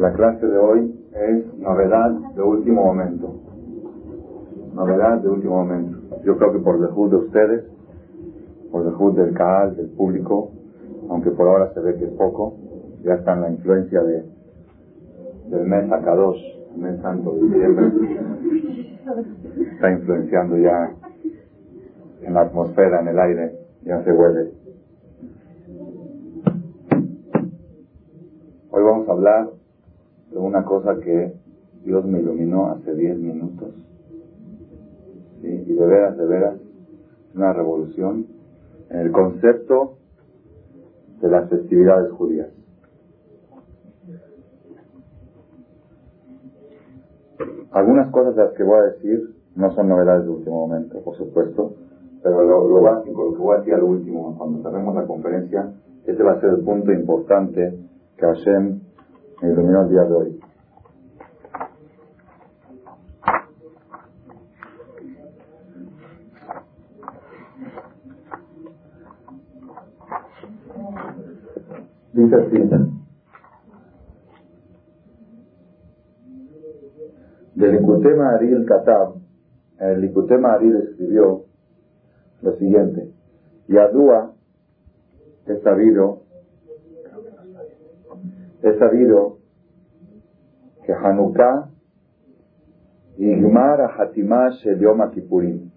La clase de hoy es novedad de último momento. Novedad de último momento. Yo creo que por dejud de ustedes, por dejud del CAAL, del público, aunque por ahora se ve que es poco, ya está en la influencia de, del mes Akadosh, el mes santo de diciembre, está influenciando ya en la atmósfera, en el aire, ya se huele. Hoy vamos a hablar de una cosa que Dios me iluminó hace 10 minutos. Y de veras, de veras, una revolución en el concepto de las festividades judías. Algunas cosas de las que voy a decir no son novedades de último momento, por supuesto, pero lo, básico, lo que voy a decir al último, cuando cerremos la conferencia, este va a ser el punto importante que Hashem me el día de hoy. Dice así. Del Likutema Aril Katab, el Likutema Aril escribió lo siguiente. Yadua es sabido, es sabido que Hanukkah Igmar Hatimash el Yom Kippurim.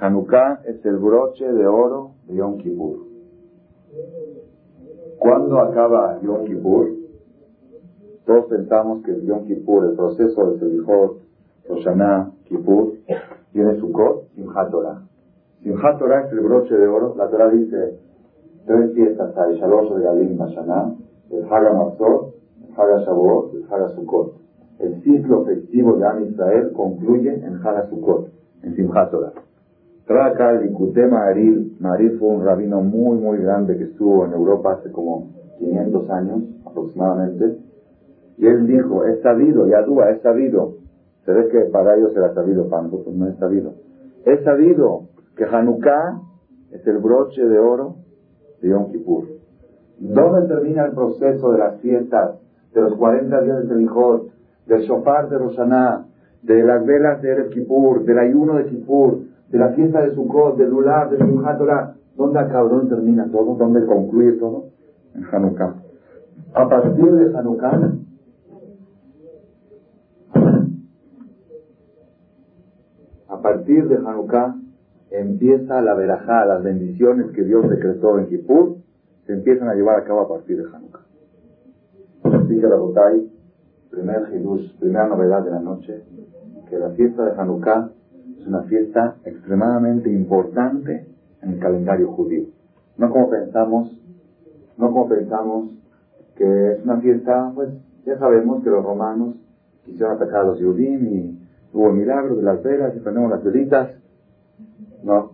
Hanukkah es el broche de oro de Yom Kippur. ¿Cuándo acaba Yom Kippur? Todos pensamos que Yom Kippur, el proceso de Selijot, Roshaná, Kippur, tiene Sukkot, Simchat Torah. Simchat Torah es el broche de oro. La Torah dice tres fiestas hay, Shalosh Regalim Bashaná, el Haga Matzot, el Haga Shavuot, el Haga Sukkot. El ciclo festivo de Am Israel concluye en Haga Sukkot, en Simchat Torah. Trae acá el Ikute Maril. Maril fue un rabino muy, muy grande que estuvo en Europa hace como 500 años aproximadamente. Y él dijo, es sabido, Yadúa, es sabido. Se ve que para ellos era sabido, para nosotros no es sabido. Es sabido que Hanukkah es el broche de oro de Yom Kippur. ¿Dónde termina el proceso de las fiestas, de los 40 días de Selijot, del shofar de Roshaná, de las velas de Erev Kippur, del ayuno de Kippur, de la fiesta de Sukkot, del Lulav, de Simchat ¿Dónde acaba, dónde termina todo? ¿Dónde concluye todo? En Hanukkah. A partir de Hanukkah, a partir de Hanukkah, empieza la verajá, las bendiciones que Dios decretó en Kippur, se empiezan a llevar a cabo a partir de Hanukkah. Así que la Botay, primer Hidush, primera novedad de la noche, que la fiesta de Hanukkah es una fiesta extremadamente importante en el calendario judío. No como pensamos, no como pensamos que es una fiesta, pues ya sabemos que los romanos quisieron atacar a los Yudim y hubo milagros de las velas y ponemos las velitas. No.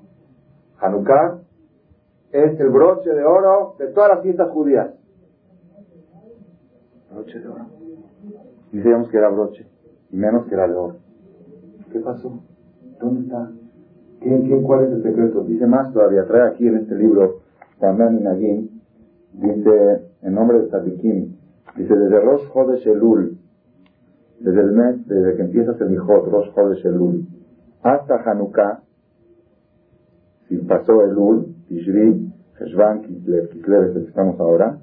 Hanukkah es el broche de oro de todas las fiestas judías. Broche de oro. Decíamos que era broche, y menos que era de oro. ¿Qué pasó? ¿Dónde está? ¿Qué, cuál es el secreto? Dice más todavía, trae aquí en este libro, también Nagin, dice, en nombre de Tadikim, dice, desde Rosh Chodesh Elul, desde el mes, desde que empieza el Rosh Chodesh Elul, hasta Hanukkah, si pasó Elul, Tishri, Heshvan, Kislev, Kislev es el que estamos ahora,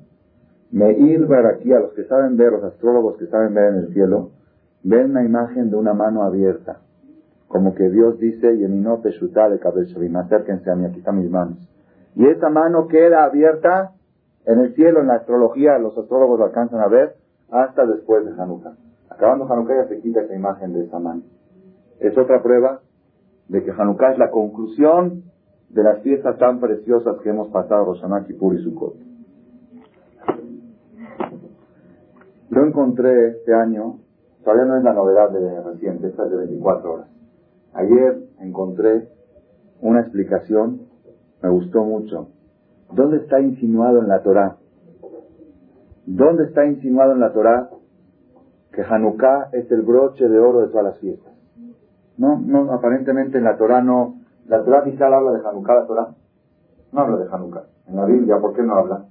Meir Baraki, a los que saben ver, los astrólogos que saben ver en el cielo, ven una imagen de una mano abierta, como que Dios dice, Yemino Peshuta de acérquense a mí, aquí están mis manos. Y esa mano queda abierta en el cielo, en la astrología, los astrólogos lo alcanzan a ver hasta después de Hanukkah. Acabando Hanukkah ya se quita esa imagen de esa mano. Es otra prueba de que Hanukkah es la conclusión de las fiestas tan preciosas que hemos pasado, Roshaná, Kippur y Sukkot. Yo encontré este año, todavía no es la novedad de reciente, esta es de 24 horas. Ayer encontré una explicación, me gustó mucho. ¿Dónde está insinuado en la Torah? ¿Dónde está insinuado en la Torah que Hanukkah es el broche de oro de todas las fiestas? No, no, aparentemente en la Torah no. La Torah quizá habla de Hanukkah, la Torah. No habla de Hanukkah. En la Biblia, ¿por qué no habla?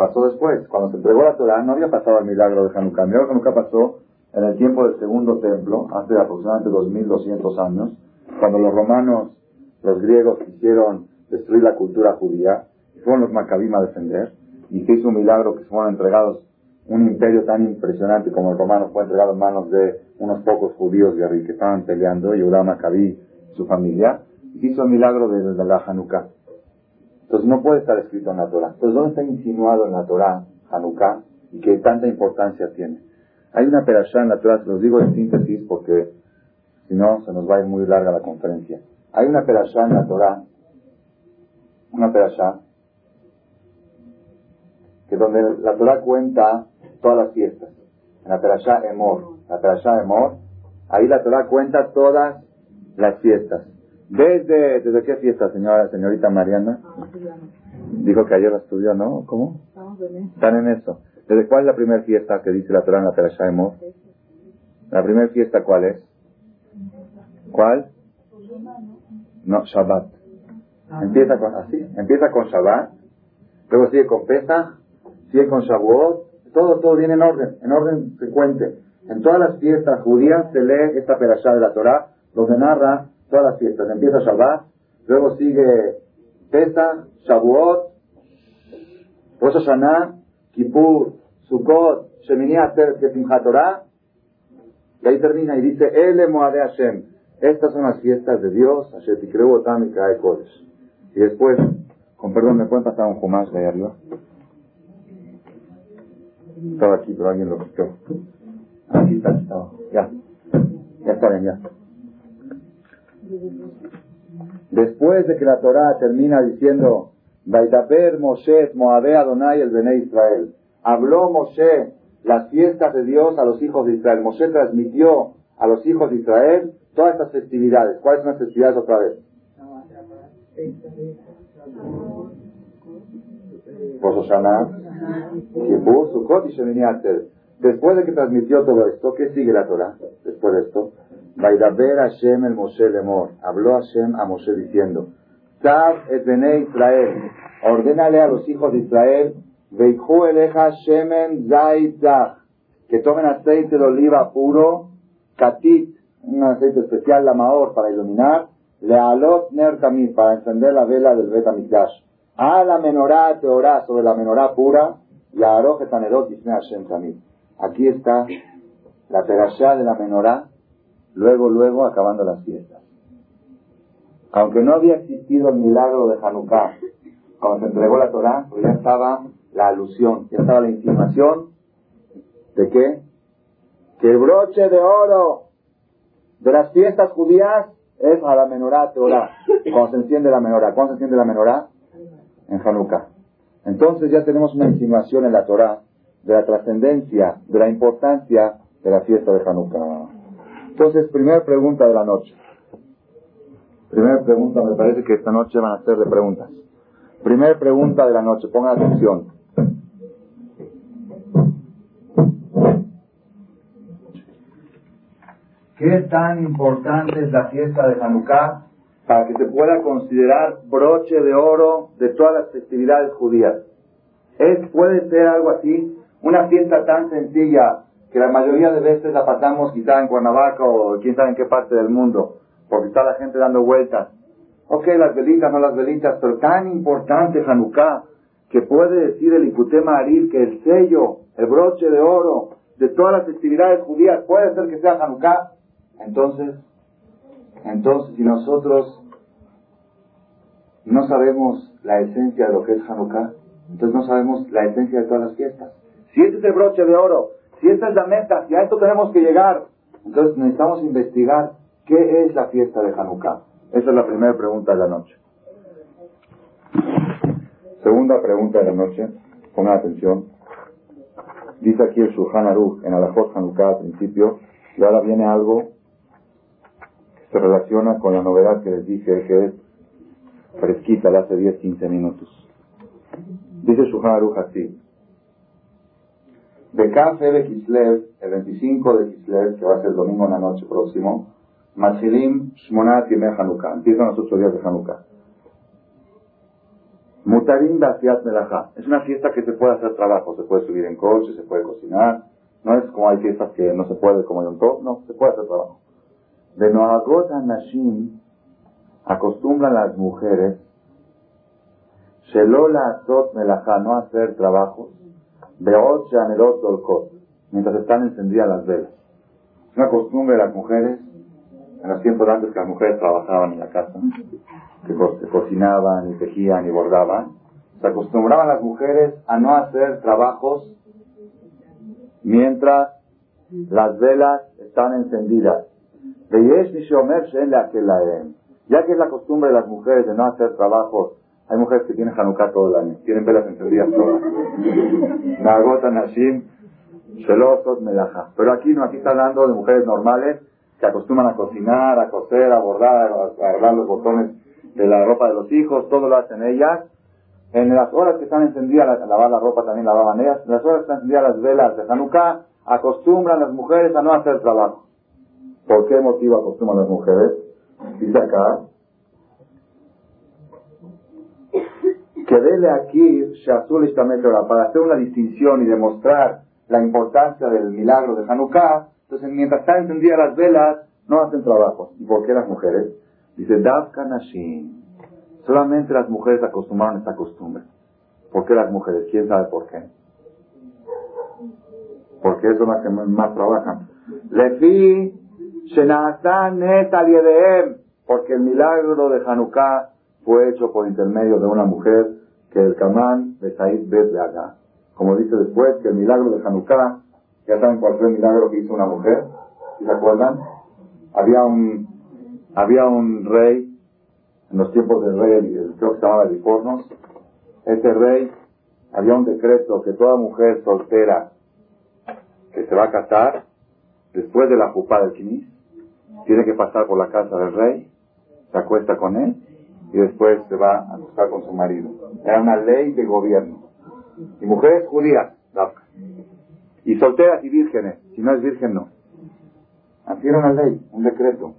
pasó después. Cuando se entregó la Torah no había pasado el milagro de Hanukkah. El milagro de Hanukkah pasó en el tiempo del segundo templo, hace aproximadamente 2200 años, cuando los romanos, los griegos quisieron destruir la cultura judía, fueron los macabim a defender, y se hizo un milagro que fueron entregados un imperio tan impresionante como el romano fue entregado en manos de unos pocos judíos que estaban peleando, Yudá Macabí y su familia, hizo el milagro de, de la Hanukkah. Entonces no puede estar escrito en la Torah. Entonces, ¿dónde está insinuado en la Torah Hanukkah y qué tanta importancia tiene? Hay una perashá en la Torah, se los digo en síntesis porque si no se nos va a ir muy larga la conferencia. Hay una perashá en la Torah, una perashá, que donde la Torah cuenta todas las fiestas. En la perashá Emor, la perashá Emor, ahí la Torah cuenta todas las fiestas. ¿Desde, desde qué fiesta, señora, señorita Mariana? Dijo que ayer la estudió, ¿no? ¿Cómo? Están en eso. ¿Desde cuál es la primera fiesta que dice la Torah en la Perashá de ¿La primera fiesta cuál es? ¿Cuál? No, Shabbat. Empieza con, así, empieza con Shabbat, luego sigue con Pesach, sigue con Shavuot, todo, todo viene en orden, en orden frecuente. En todas las fiestas judías se lee esta perashá de la Torah, donde narra todas las fiestas. Empieza Shabbat, luego sigue Pesach, Shavuot, Rosh Hashanah, Kippur, Sukkot, Shemini Aser, Simchat Torah, y ahí termina y dice, Ele Moade Hashem. Estas son las fiestas de Dios, Asher Tikreu Otam y. Y después, con perdón, ¿me pueden pasar un Jumash de ahí arriba? Estaba aquí, pero alguien lo quitó. Aquí está, está. Ya. Ya está bien, ya. Después de que la Torah termina diciendo, Vaidaber Moshe Moabe Adonai el Bene Israel. Habló Moshe las fiestas de Dios a los hijos de Israel. Moshe transmitió a los hijos de Israel todas estas festividades. ¿Cuáles son las festividades otra vez? Después de que transmitió todo esto, ¿qué sigue la Torah? Después de esto, Vaidaber Hashem el Moshe Lemor. Habló Hashem a Moshe diciendo, Sab et Bene Israel. Ordénale a los hijos de Israel, Veikhu eleja Shemen Zaitzach. Que tomen aceite de oliva puro, Katit, un aceite especial, la Maor, para iluminar, Lealot Ner para encender la vela del Bet A la menorá teorá, sobre la menorá pura, la Aroje Tanedot Hashem Tamid. Aquí está la perashá de la menorá, luego, luego acabando las fiestas. Aunque no había existido el milagro de Hanukkah, cuando se entregó la Torah, pues ya estaba la alusión, ya estaba la insinuación de qué? Que el broche de oro de las fiestas judías es a la menorá Torah, cuando se enciende la menorá. ¿Cuándo se enciende la menorá? En Hanukkah. Entonces ya tenemos una insinuación en la Torah de la trascendencia, de la importancia de la fiesta de Hanukkah. Entonces, primera pregunta de la noche. Primera pregunta, me parece que esta noche van a ser de preguntas. Primera pregunta de la noche, pongan atención. ¿Qué tan importante es la fiesta de Hanukkah para que se pueda considerar broche de oro de todas las festividades judías? ¿Es, ¿Puede ser algo así? Una fiesta tan sencilla que la mayoría de veces la pasamos quizá en Cuernavaca o quién sabe en qué parte del mundo, porque está la gente dando vueltas. Ok, las velitas, no las velitas, pero tan importante Hanukkah, que puede decir el Ikutema Aril que el sello, el broche de oro de todas las festividades judías puede ser que sea Hanukkah. Entonces, entonces si nosotros no sabemos la esencia de lo que es Hanukkah, entonces no sabemos la esencia de todas las fiestas. Si este es el broche de oro, si esta es la meta, si a esto tenemos que llegar, entonces necesitamos investigar qué es la fiesta de Hanukkah. Esa es la primera pregunta de la noche. Segunda pregunta de la noche, pongan atención. Dice aquí el Shulchan Aruch en Alajot Hanukkah al principio, y ahora viene algo que se relaciona con la novedad que les dije, que es fresquita, la hace 10-15 minutos. Dice Shulchan Aruch así, de de Kislev, el 25 de Kislev, que va a ser el domingo en la noche próximo, Matzilim Shmonat Yemei Hanukkah. Empiezan los ocho días de Hanukkah. Mutarim Basiat Melajá. Es una fiesta que se puede hacer trabajo, se puede subir en coche, se puede cocinar. No es como hay fiestas que no se puede, como un top, no, se puede hacer trabajo. De Noagot Nashim acostumbran las mujeres Shelola Azot Melajá, no hacer trabajos, Beot Shanerot Dolkot, mientras están encendidas las velas. Es una costumbre de las mujeres, en los tiempos antes que las mujeres trabajaban en la casa, que, cocinaban y tejían y bordaban, se acostumbraban las mujeres a no hacer trabajos mientras las velas están encendidas. Ya que es la costumbre de las mujeres de no hacer trabajos, hay mujeres que tienen Hanukkah todo el año, tienen velas encendidas todas. Nagota Nashim, Shelosot Melaja. Pero aquí no, aquí está hablando de mujeres normales que acostumbran a cocinar, a coser, a bordar, a arreglar los botones de la ropa de los hijos, todo lo hacen ellas. En las horas que están encendidas, lavar la ropa también lavaban ellas, en las horas que están encendidas las velas de Hanukkah, acostumbran las mujeres a no hacer trabajo. ¿Por qué motivo acostumbran las mujeres? Dice acá, que dele aquí Shazul para hacer una distinción y demostrar la importancia del milagro de Hanukkah, entonces mientras están encendidas las velas, no hacen trabajo. ¿Y por qué las mujeres? Dice, Davka Nashim. Solamente las mujeres acostumbraron a esta costumbre. ¿Por qué las mujeres? ¿Quién sabe por qué? Porque son las que más trabajan. Lefi porque el milagro de Hanukkah fue hecho por intermedio de una mujer que el Kamán de Said Bet de acá. Como dice después, que el milagro de Hanukkah, ya saben cuál fue el milagro que hizo una mujer, ¿se acuerdan? Había un, había un rey, en los tiempos del rey, creo que se llamaba Lifornos, ese rey, había un decreto que toda mujer soltera que se va a casar, después de la jupá del quinis, tiene que pasar por la casa del rey, se acuesta con él y después se va a acostar con su marido. Era una ley de gobierno. Y mujeres judías, y solteras y vírgenes. Si no es virgen, no. Así era una ley, un decreto.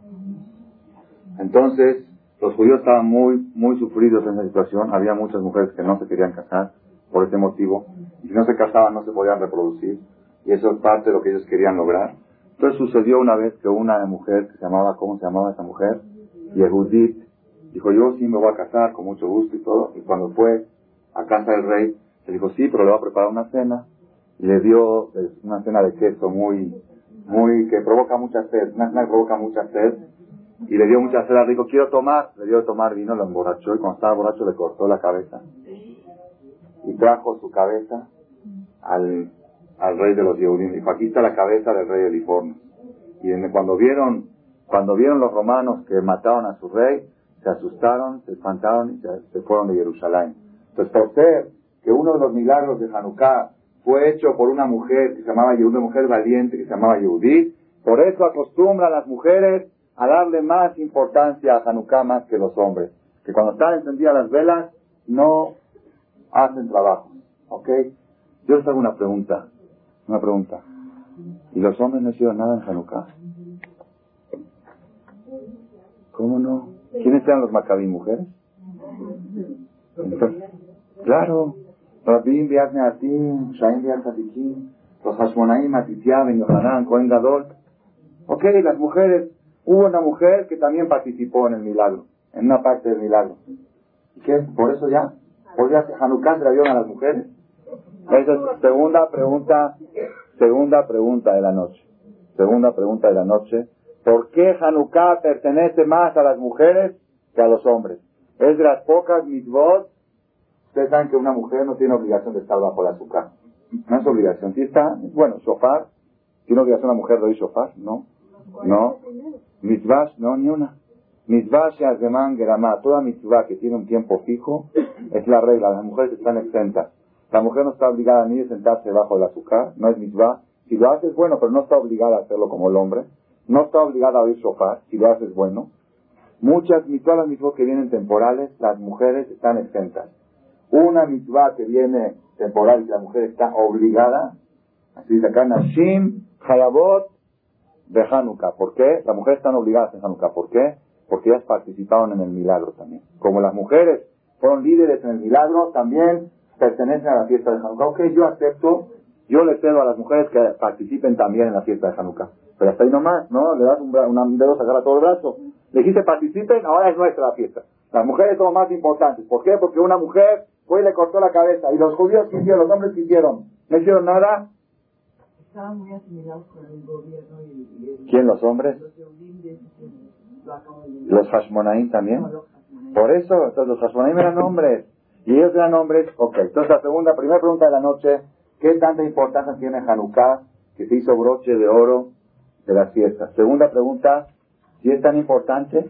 Entonces, los judíos estaban muy, muy sufridos en esa situación. Había muchas mujeres que no se querían casar por ese motivo. Y si no se casaban, no se podían reproducir. Y eso es parte de lo que ellos querían lograr. Entonces sucedió una vez que una mujer que se llamaba, ¿cómo se llamaba esa mujer? Yehudit, dijo, yo sí me voy a casar con mucho gusto y todo. Y cuando fue a casa del rey, le dijo, sí, pero le va a preparar una cena. Y le dio una cena de queso muy, muy, que provoca mucha sed, una cena que provoca mucha sed. Y le dio mucha sed al rico, quiero tomar, le dio de tomar vino, lo emborrachó y cuando estaba borracho le cortó la cabeza. Y trajo su cabeza al, al rey de los Yehudim. Dijo, aquí está la cabeza del rey Eliforno. Y cuando vieron, cuando vieron los romanos que mataron a su rey, se asustaron, se espantaron y se, fueron de Jerusalén. Entonces, por ser que uno de los milagros de Hanukkah fue hecho por una mujer que se llamaba una mujer valiente que se llamaba Yehudit, por eso acostumbra a las mujeres a darle más importancia a Hanukkah más que los hombres. Que cuando están encendidas las velas, no hacen trabajo. ¿Ok? Yo les hago una pregunta. Una pregunta. ¿Y los hombres no hicieron nada en Hanukkah? ¿Cómo no? ¿Quiénes eran los Maccabí mujeres? claro, Rabin, Atim, Shaim, los Hashmonaim, Ben Yohanan, Cohen Gadol. Ok, las mujeres, hubo una mujer que también participó en el milagro, en una parte del milagro. ¿Y qué? ¿Por eso ya? ¿Por ya Hanukkah se la dieron a las mujeres? Esa es segunda pregunta, segunda pregunta de la noche. Segunda pregunta de la noche. ¿Por qué Hanukkah pertenece más a las mujeres que a los hombres? Es de las pocas mitzvot. Ustedes saben que una mujer no tiene obligación de estar bajo la azúcar. No es obligación. Si está, bueno, shofar. ¿Tiene obligación una mujer de oír shofar? No. No. Mitzvah, no, ni una. Mitzvah Sheazeman Geramá. Toda mitzvah que tiene un tiempo fijo es la regla. Las mujeres están exentas. La mujer no está obligada ni a sentarse bajo el azúcar. No es mitzvah. Si lo hace es bueno, pero no está obligada a hacerlo como el hombre. No está obligada a oír shofar, si lo haces bueno. Muchas todas las mitzvot que vienen temporales, las mujeres están exentas. Una mitzvah que viene temporal y la mujer está obligada, así dice acá, Nashim, Hayabot, de Hanukkah. ¿Por qué? Las mujeres están obligadas en Hanukkah. ¿Por qué? Porque ellas participaron en el milagro también. Como las mujeres fueron líderes en el milagro, también pertenecen a la fiesta de Hanukkah. Ok, yo acepto, yo le cedo a las mujeres que participen también en la fiesta de Hanukkah. Pero hasta ahí nomás, ¿no? Le das un, un dedo, se agarra todo el brazo. Le dijiste participen, ahora es nuestra la fiesta. Las mujeres son más importantes. ¿Por qué? Porque una mujer fue y le cortó la cabeza. ¿Y los judíos qué hicieron? ¿Los hombres qué hicieron? ¿No hicieron nada? Estaban muy asimilados con el gobierno y... ¿Quién, los hombres? Los Hashmonaim también. Por eso, entonces los Hashmonaim eran hombres. Y ellos eran hombres. Ok, entonces la segunda, primera pregunta de la noche. ¿Qué tanta importancia tiene Hanukkah que se hizo broche de oro de las fiestas? Segunda pregunta, si es tan importante,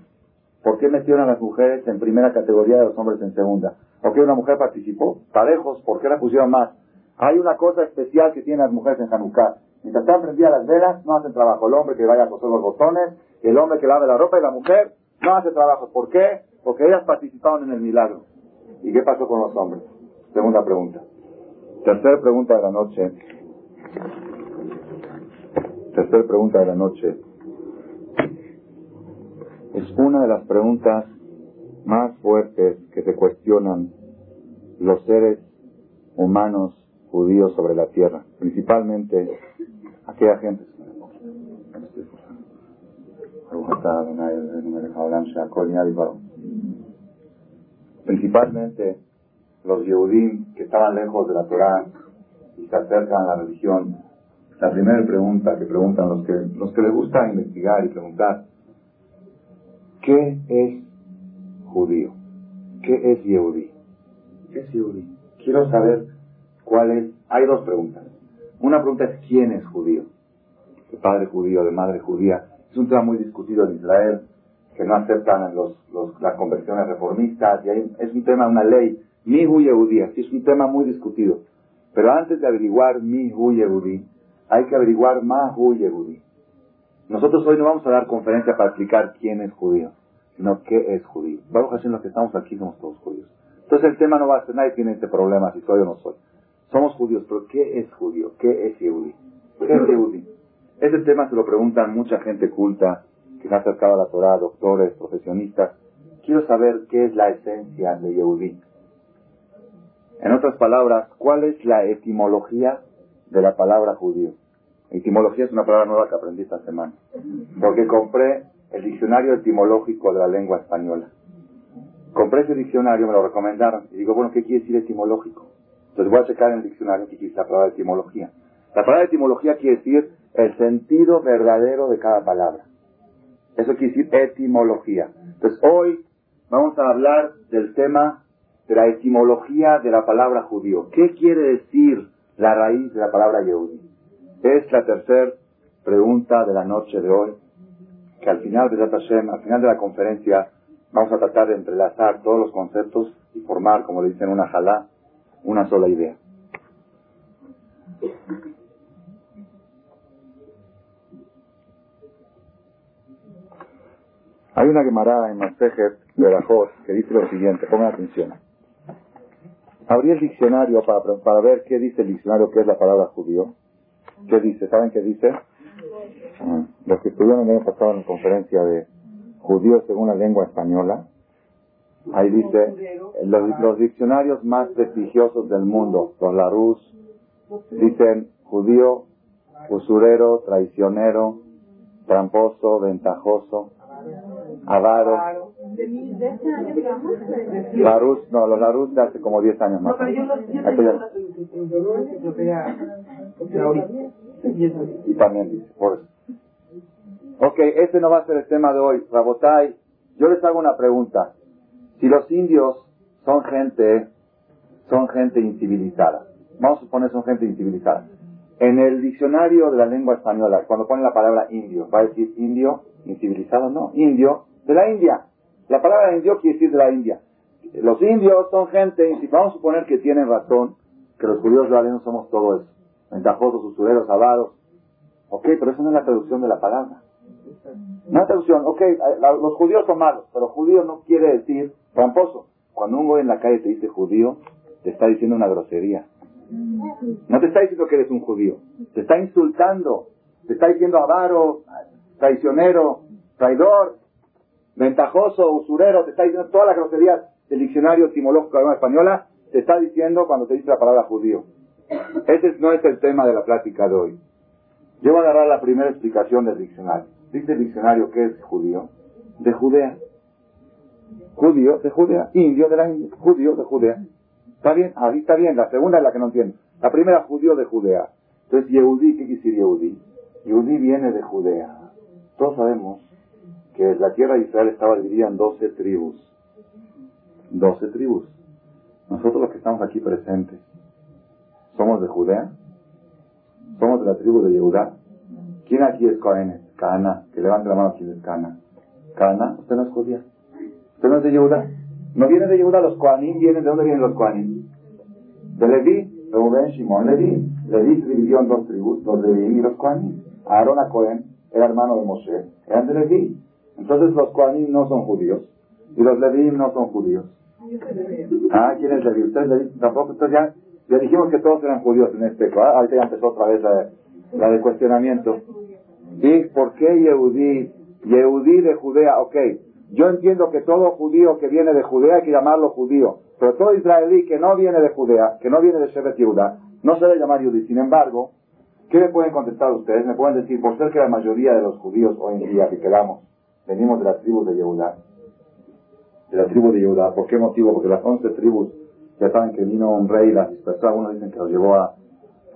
¿por qué metieron a las mujeres en primera categoría y a los hombres en segunda? ¿Por qué una mujer participó? Parejos, ¿por qué la pusieron más? Hay una cosa especial que tienen las mujeres en Hanukkah. Mientras están prendidas las velas, no hacen trabajo. El hombre que vaya a coser los botones, el hombre que lave la ropa y la mujer no hace trabajo. ¿Por qué? Porque ellas participaron en el milagro. ¿Y qué pasó con los hombres? Segunda pregunta. Tercera pregunta de la noche. Tercera pregunta de la noche. Es una de las preguntas más fuertes que se cuestionan los seres humanos judíos sobre la tierra, principalmente aquella gente. Principalmente los Yehudim que estaban lejos de la Torah y se acercan a la religión. La primera pregunta que preguntan los que, los que les gusta investigar y preguntar, ¿qué es judío? ¿Qué es Yehudí? ¿Qué es Yehudí? Quiero saber cuál es. Hay dos preguntas. Una pregunta es ¿quién es judío? De padre judío, de madre judía. Es un tema muy discutido en Israel, que no aceptan los, las conversiones reformistas, y es un tema, una ley, mi Yehudí, así es un tema muy discutido. Pero antes de averiguar mi Yehudí, hay que averiguar más Yehudí. Nosotros hoy no vamos a dar conferencia para explicar quién es judío, sino qué es judío. A decir los que estamos aquí somos todos judíos. Entonces el tema no va a ser, nadie tiene este problema si soy o no soy. Somos judíos, pero ¿qué es judío? ¿Qué es Yehudí? ¿Qué es Yehudí? Ese tema se lo preguntan mucha gente culta que se ha acercado a la Torah, doctores, profesionistas. Quiero saber qué es la esencia de Yehudí. En otras palabras, ¿cuál es la etimología de la palabra judío? Etimología es una palabra nueva que aprendí esta semana. Porque compré el diccionario etimológico de la lengua española. Compré ese diccionario, me lo recomendaron. Y digo, bueno, ¿qué quiere decir etimológico? Entonces voy a checar en el diccionario qué quiere decir la palabra etimología. La palabra etimología quiere decir el sentido verdadero de cada palabra. Eso quiere decir etimología. Entonces hoy vamos a hablar del tema de la etimología de la palabra judío. ¿Qué quiere decir la raíz de la palabra Yehudi? Es la tercera pregunta de la noche de hoy, que al final de al final de la conferencia, vamos a tratar de entrelazar todos los conceptos y formar, como le dicen, una jalá, una sola idea. Hay una Gemara en Masejet de Rajos que dice lo siguiente, pongan atención. Abrí el diccionario para, para ver qué dice el diccionario, qué es la palabra judío. ¿Qué dice? ¿Saben qué dice? Ah, los que estuvieron el año pasado en la conferencia de judíos según la lengua española, ahí dice, los, los diccionarios más prestigiosos del mundo, los Larus, dicen judío, usurero, traicionero, tramposo, ventajoso, avaro. Larus, no, los Larus de hace como 10 años más. Y también dice, por eso. Ok, este no va a ser el tema de hoy. Rabotai, yo les hago una pregunta. Si los indios son gente, son gente incivilizada, vamos a suponer son gente incivilizada. En el diccionario de la lengua española, cuando pone la palabra indio, ¿va a decir indio incivilizado? No, indio de la India. La palabra indio quiere decir de la India. Los indios son gente, vamos a suponer que tienen razón, que los judíos no somos todo eso. Ventajosos, usureros, avaros. Ok, pero eso no es la traducción de la palabra. No es traducción, ok, los judíos son malos, pero judío no quiere decir tramposo. Cuando un güey en la calle te dice judío, te está diciendo una grosería. No te está diciendo que eres un judío, te está insultando, te está diciendo avaro, traicionero, traidor, ventajoso, usurero, te está diciendo todas las groserías. el diccionario etimológico de la española te está diciendo cuando te dice la palabra judío. Ese no es el tema de la plática de hoy. Yo voy a agarrar la primera explicación del diccionario. Dice el diccionario que es judío, de Judea. Judío de Judea, indio de la India, judío de Judea. ¿Está bien? Ahí está bien. La segunda es la que no entiendo. La primera, judío de Judea. Entonces, Yehudí, ¿qué quiere decir Yehudí? Yehudí viene de Judea. Todos sabemos que la tierra de Israel estaba dividida en doce tribus. Doce tribus. Nosotros los que estamos aquí presentes, ¿somos de Judea? ¿Somos de la tribu de Yehudá? ¿Quién aquí es Cohen? Cana. Que levante la mano quién es Cana. Cana, usted no es judía. Usted no es de Yehudá. No viene de Yehudá, los Kohanim vienen, ¿de dónde vienen los Kohanim? De Leví, Reuben, Shimon, Leví. Leví se dividió en dos tribus, los Leví y los Kohanim. Aarón a Cohen era hermano de Moshe, eran de Leví. Entonces los Kohanim no son judíos y los Leví no son judíos. Ah, ¿quién es Leví? ¿Usted Leví? Tampoco, entonces ya, ya dijimos que todos eran judíos en este caso. ¿ah? Ahorita ya empezó otra vez la, la cuestionamiento. ¿Y por qué Yehudí? Yehudí de Judea, ok. Yo entiendo que todo judío que viene de Judea hay que llamarlo judío, pero todo israelí que no viene de Judea, que no viene de Shevet Yehuda, no se debe llamar Yehudí. Sin embargo, ¿qué me pueden contestar ustedes? Me pueden decir, por ser que la mayoría de los judíos hoy en día que quedamos, venimos de las tribus de Yehuda, de la tribu de Yehuda, ¿por qué motivo? Porque las once tribus ya saben que vino un rey, las dispersó, algunos dicen que los llevó a,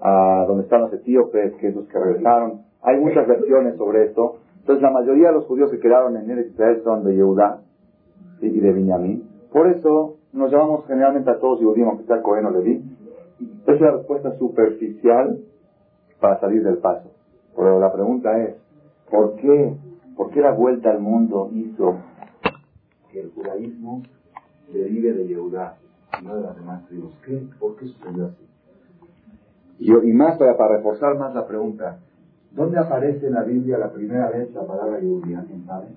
a donde están los etíopes, que esos que regresaron. Hay muchas versiones sobre esto. Entonces la mayoría de los judíos que quedaron en el Israel son de Yehudá y de Benjamín. Por eso nos llamamos generalmente a todos Yehudim, aunque sea Cohen o Leví. Es la respuesta superficial para salir del paso. Pero la pregunta es, ¿por qué, por qué la vuelta al mundo hizo que el judaísmo derive de Yehudá y no de las demás tribus? ¿Qué? ¿Por qué sucedió así? Y, y más para, para reforzar más la pregunta, ¿Dónde aparece en la Biblia la primera vez la palabra Yehudí? ¿Quién sabe?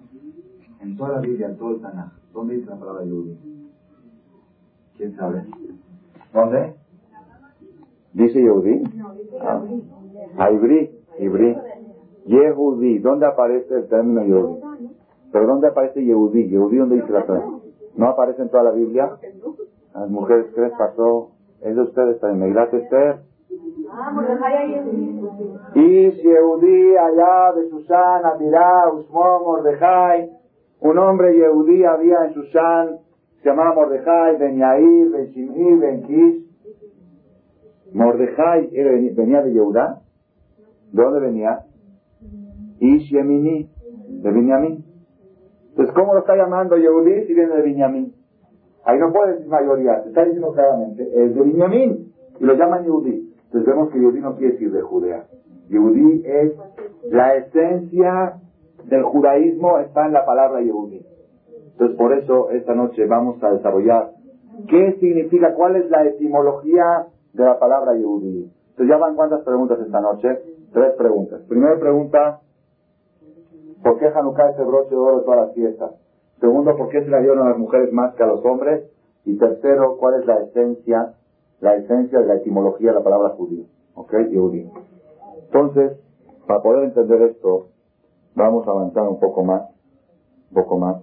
En toda la Biblia, en todo el Tanaj. ¿Dónde dice la palabra Yehudí? ¿Quién sabe? ¿Dónde? ¿Dice Yehudí? Ah, ah Ibrí, Ibrí. Yehudí. ¿Dónde aparece el término Yehudí? ¿Pero dónde aparece Yehudí? ¿Yehudí dónde dice la palabra? ¿No aparece en toda la Biblia? Las mujeres, ¿qué les pasó? Es de ustedes también. Meglat Esther. Y Yehudí allá de Susán, Amirá, Usmón, Mordejai, un hombre Yehudí había en Susán, se llamaba Mordejai, Ben Yair, Ben Shimhi, Ben Kish. Mordejai venía de Yehudá. ¿De dónde venía? Ish Yemini, de Binyamin. Entonces, ¿cómo lo está llamando Yehudí si viene de Binyamin? Ahí no puede decir mayoría, se está diciendo claramente, es de Binyamin, y lo llaman Yehudí. Entonces vemos que Yehudí no quiere decir de Judea. Yehudí es la esencia del judaísmo está en la palabra Yehudí. Entonces por eso esta noche vamos a desarrollar qué significa, cuál es la etimología de la palabra Yehudí. Entonces ya van cuántas preguntas esta noche? Tres preguntas. Primera pregunta, ¿por qué Hanukkah es el broche de oro de todas las fiestas? Segundo, ¿por qué se le dieron a las mujeres más que a los hombres? Y tercero, ¿cuál es la esencia la esencia de la etimología de la palabra judío. ¿Ok? Yehudí. Entonces, para poder entender esto, vamos a avanzar un poco más. Un poco más.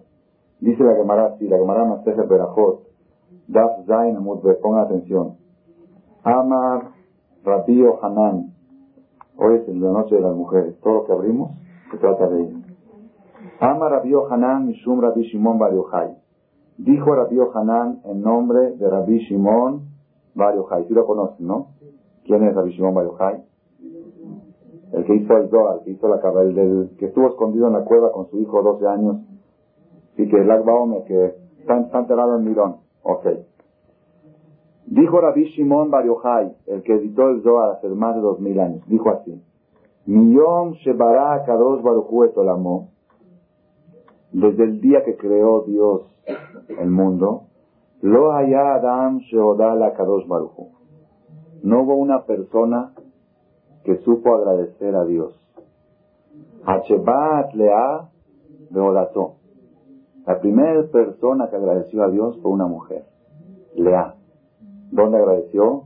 Dice la Gemara, si la Gemara Maseje Berajot, Daf Zain Amudbe, ponga atención. Amar Rabío Hanan. Hoy es la noche de las mujeres. Todo lo que abrimos se trata de ello. Amar Rabío Hanan Mishum Rabbi Shimon Bar Dijo Rabío Hanan en nombre de Rabbi Shimon Bar Yochai. lo conocen, ¿no? ¿Quién es Rabbi Shimon Bar El que hizo el Zohar, el que hizo la el del, que estuvo escondido en la cueva con su hijo 12 años y que el Agbaome, que está, enterrado en Mirón. Ok. Dijo Rabbi Shimon Bar el que editó el Zohar hace más de dos mil años, dijo así. Miyom Shebara Kadosh Baruchu Olamo, desde el día que creó Dios el mundo, lo haya Adam Sheodala Kadosh Baruchu. No hubo una persona que supo agradecer a Dios. Hachebat Lea Beolato. La primera persona que agradeció a Dios fue una mujer, Lea. ¿Dónde agradeció?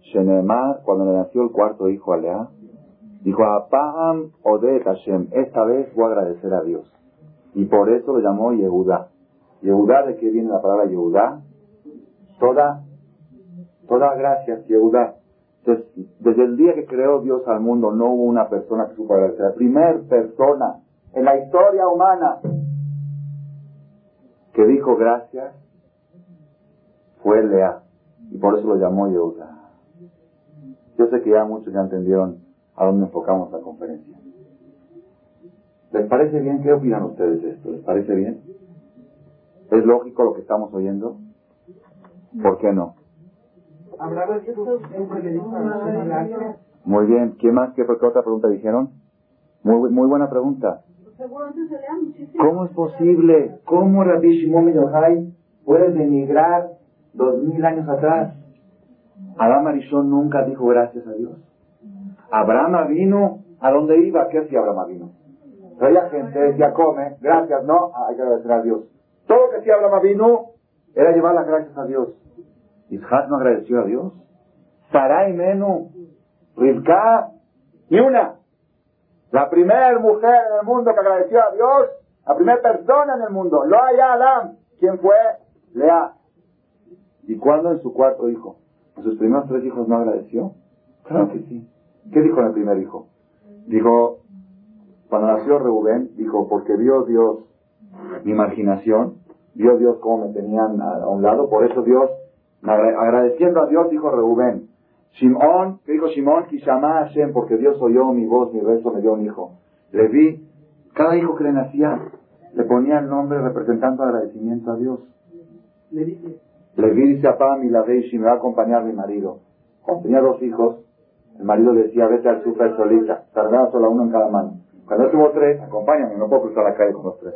Shenemar, cuando le nació el cuarto hijo a Lea, dijo, Apaham Odet Hashem, esta vez voy a agradecer a Dios. Y por eso lo llamó Yehuda. Yehuda, ¿de qué viene la palabra Yehuda? Toda, toda gracia, Yehuda. Entonces, desde el día que creó Dios al mundo, no hubo una persona que supo agradecer. La primera persona en la historia humana que dijo gracias fue Lea. Y por eso lo llamó Yehuda. Yo sé que ya muchos ya entendieron a dónde enfocamos la conferencia. ¿Les parece bien? ¿Qué opinan ustedes de esto? ¿Les parece bien? ¿Es lógico lo que estamos oyendo? ¿Por qué no? Muy bien. ¿Qué más? ¿Qué, otra pregunta dijeron? Muy, muy buena pregunta. ¿Cómo es posible? ¿Cómo Rabbi Shimon Yochai puede denigrar dos mil años atrás? Adán Arishon nunca dijo gracias a Dios. Abraham vino, ¿a dónde iba? ¿Qué hacía Abraham vino? Traía gente, decía, come, gracias, no, hay que agradecer a Dios. Todo lo que hacía Abraham vino era llevar las gracias a Dios. Isaac no agradeció a Dios. Sarai Menú, Rivka, ni una. La primera mujer en el mundo que agradeció a Dios, la primera persona en el mundo, lo hay Adam. ¿Quién fue? Lea. ¿Y cuándo en su cuarto hijo? ¿A sus primeros tres hijos no agradeció? Claro que sí. ¿Qué dijo en el primer hijo? Dijo, cuando nació Reubén, dijo, porque vio Dios mi imaginación, vio Dios cómo me tenían a, un lado, por eso Dios, agradeciendo a Dios, dijo Reubén, Shimón, ¿qué dijo Shimón? Kishama Hashem, porque Dios oyó mi voz, mi rezo, me dio un hijo. Le vi, cada hijo que le nacía, le ponía el nombre representando agradecimiento a Dios. Le dije. Le vi, dice a Pam y la y me va a acompañar mi marido. Cuando tenía dos hijos, el marido decía, vete al súper solita, tardaba solo uno en cada mano. Cuando tuvo tres, acompáñame, no puedo cruzar la calle con los tres.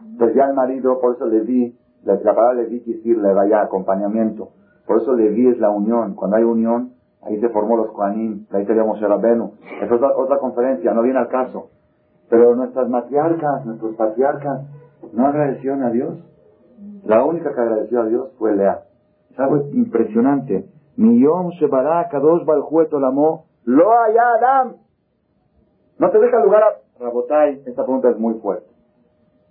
Entonces ya el marido, por eso le di, la, palabra le di quiere decir le vaya acompañamiento. Por eso le di es la unión. Cuando hay unión, ahí se formó los Kohanim, ahí teníamos el Rabenu. Es otra, otra conferencia, no viene al caso. Pero nuestras matriarcas, nuestros patriarcas, no agradecieron a Dios. La única que agradeció a Dios fue Lea. Es algo impresionante. Miyom Shebará Kadosh Baljueto Lamo Lo Adam. No te deja lugar a Rabotai. Esta pregunta es muy fuerte.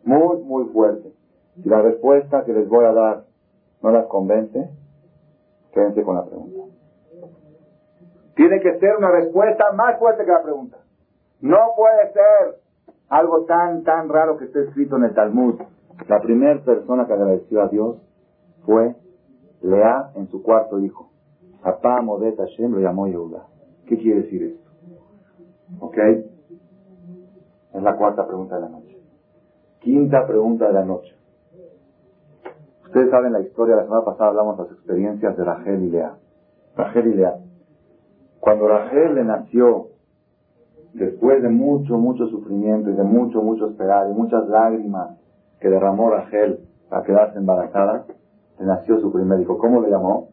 Muy, muy fuerte. Si la respuesta que les voy a dar no las convence, quédense con la pregunta. Tiene que ser una respuesta más fuerte que la pregunta. No puede ser algo tan, tan raro que esté escrito en el Talmud. La primera persona que agradeció a Dios fue Lea en su cuarto hijo. Hashem llamó. ¿Qué quiere decir esto? ¿Ok? Es la cuarta pregunta de la noche. Quinta pregunta de la noche. Ustedes saben la historia, la semana pasada hablamos de las experiencias de Rachel y Lea. Rachel y Lea. Cuando Rachel le nació, después de mucho, mucho sufrimiento y de mucho, mucho esperar y muchas lágrimas que derramó Rachel para quedarse embarazada, le nació su primer hijo. ¿Cómo le llamó?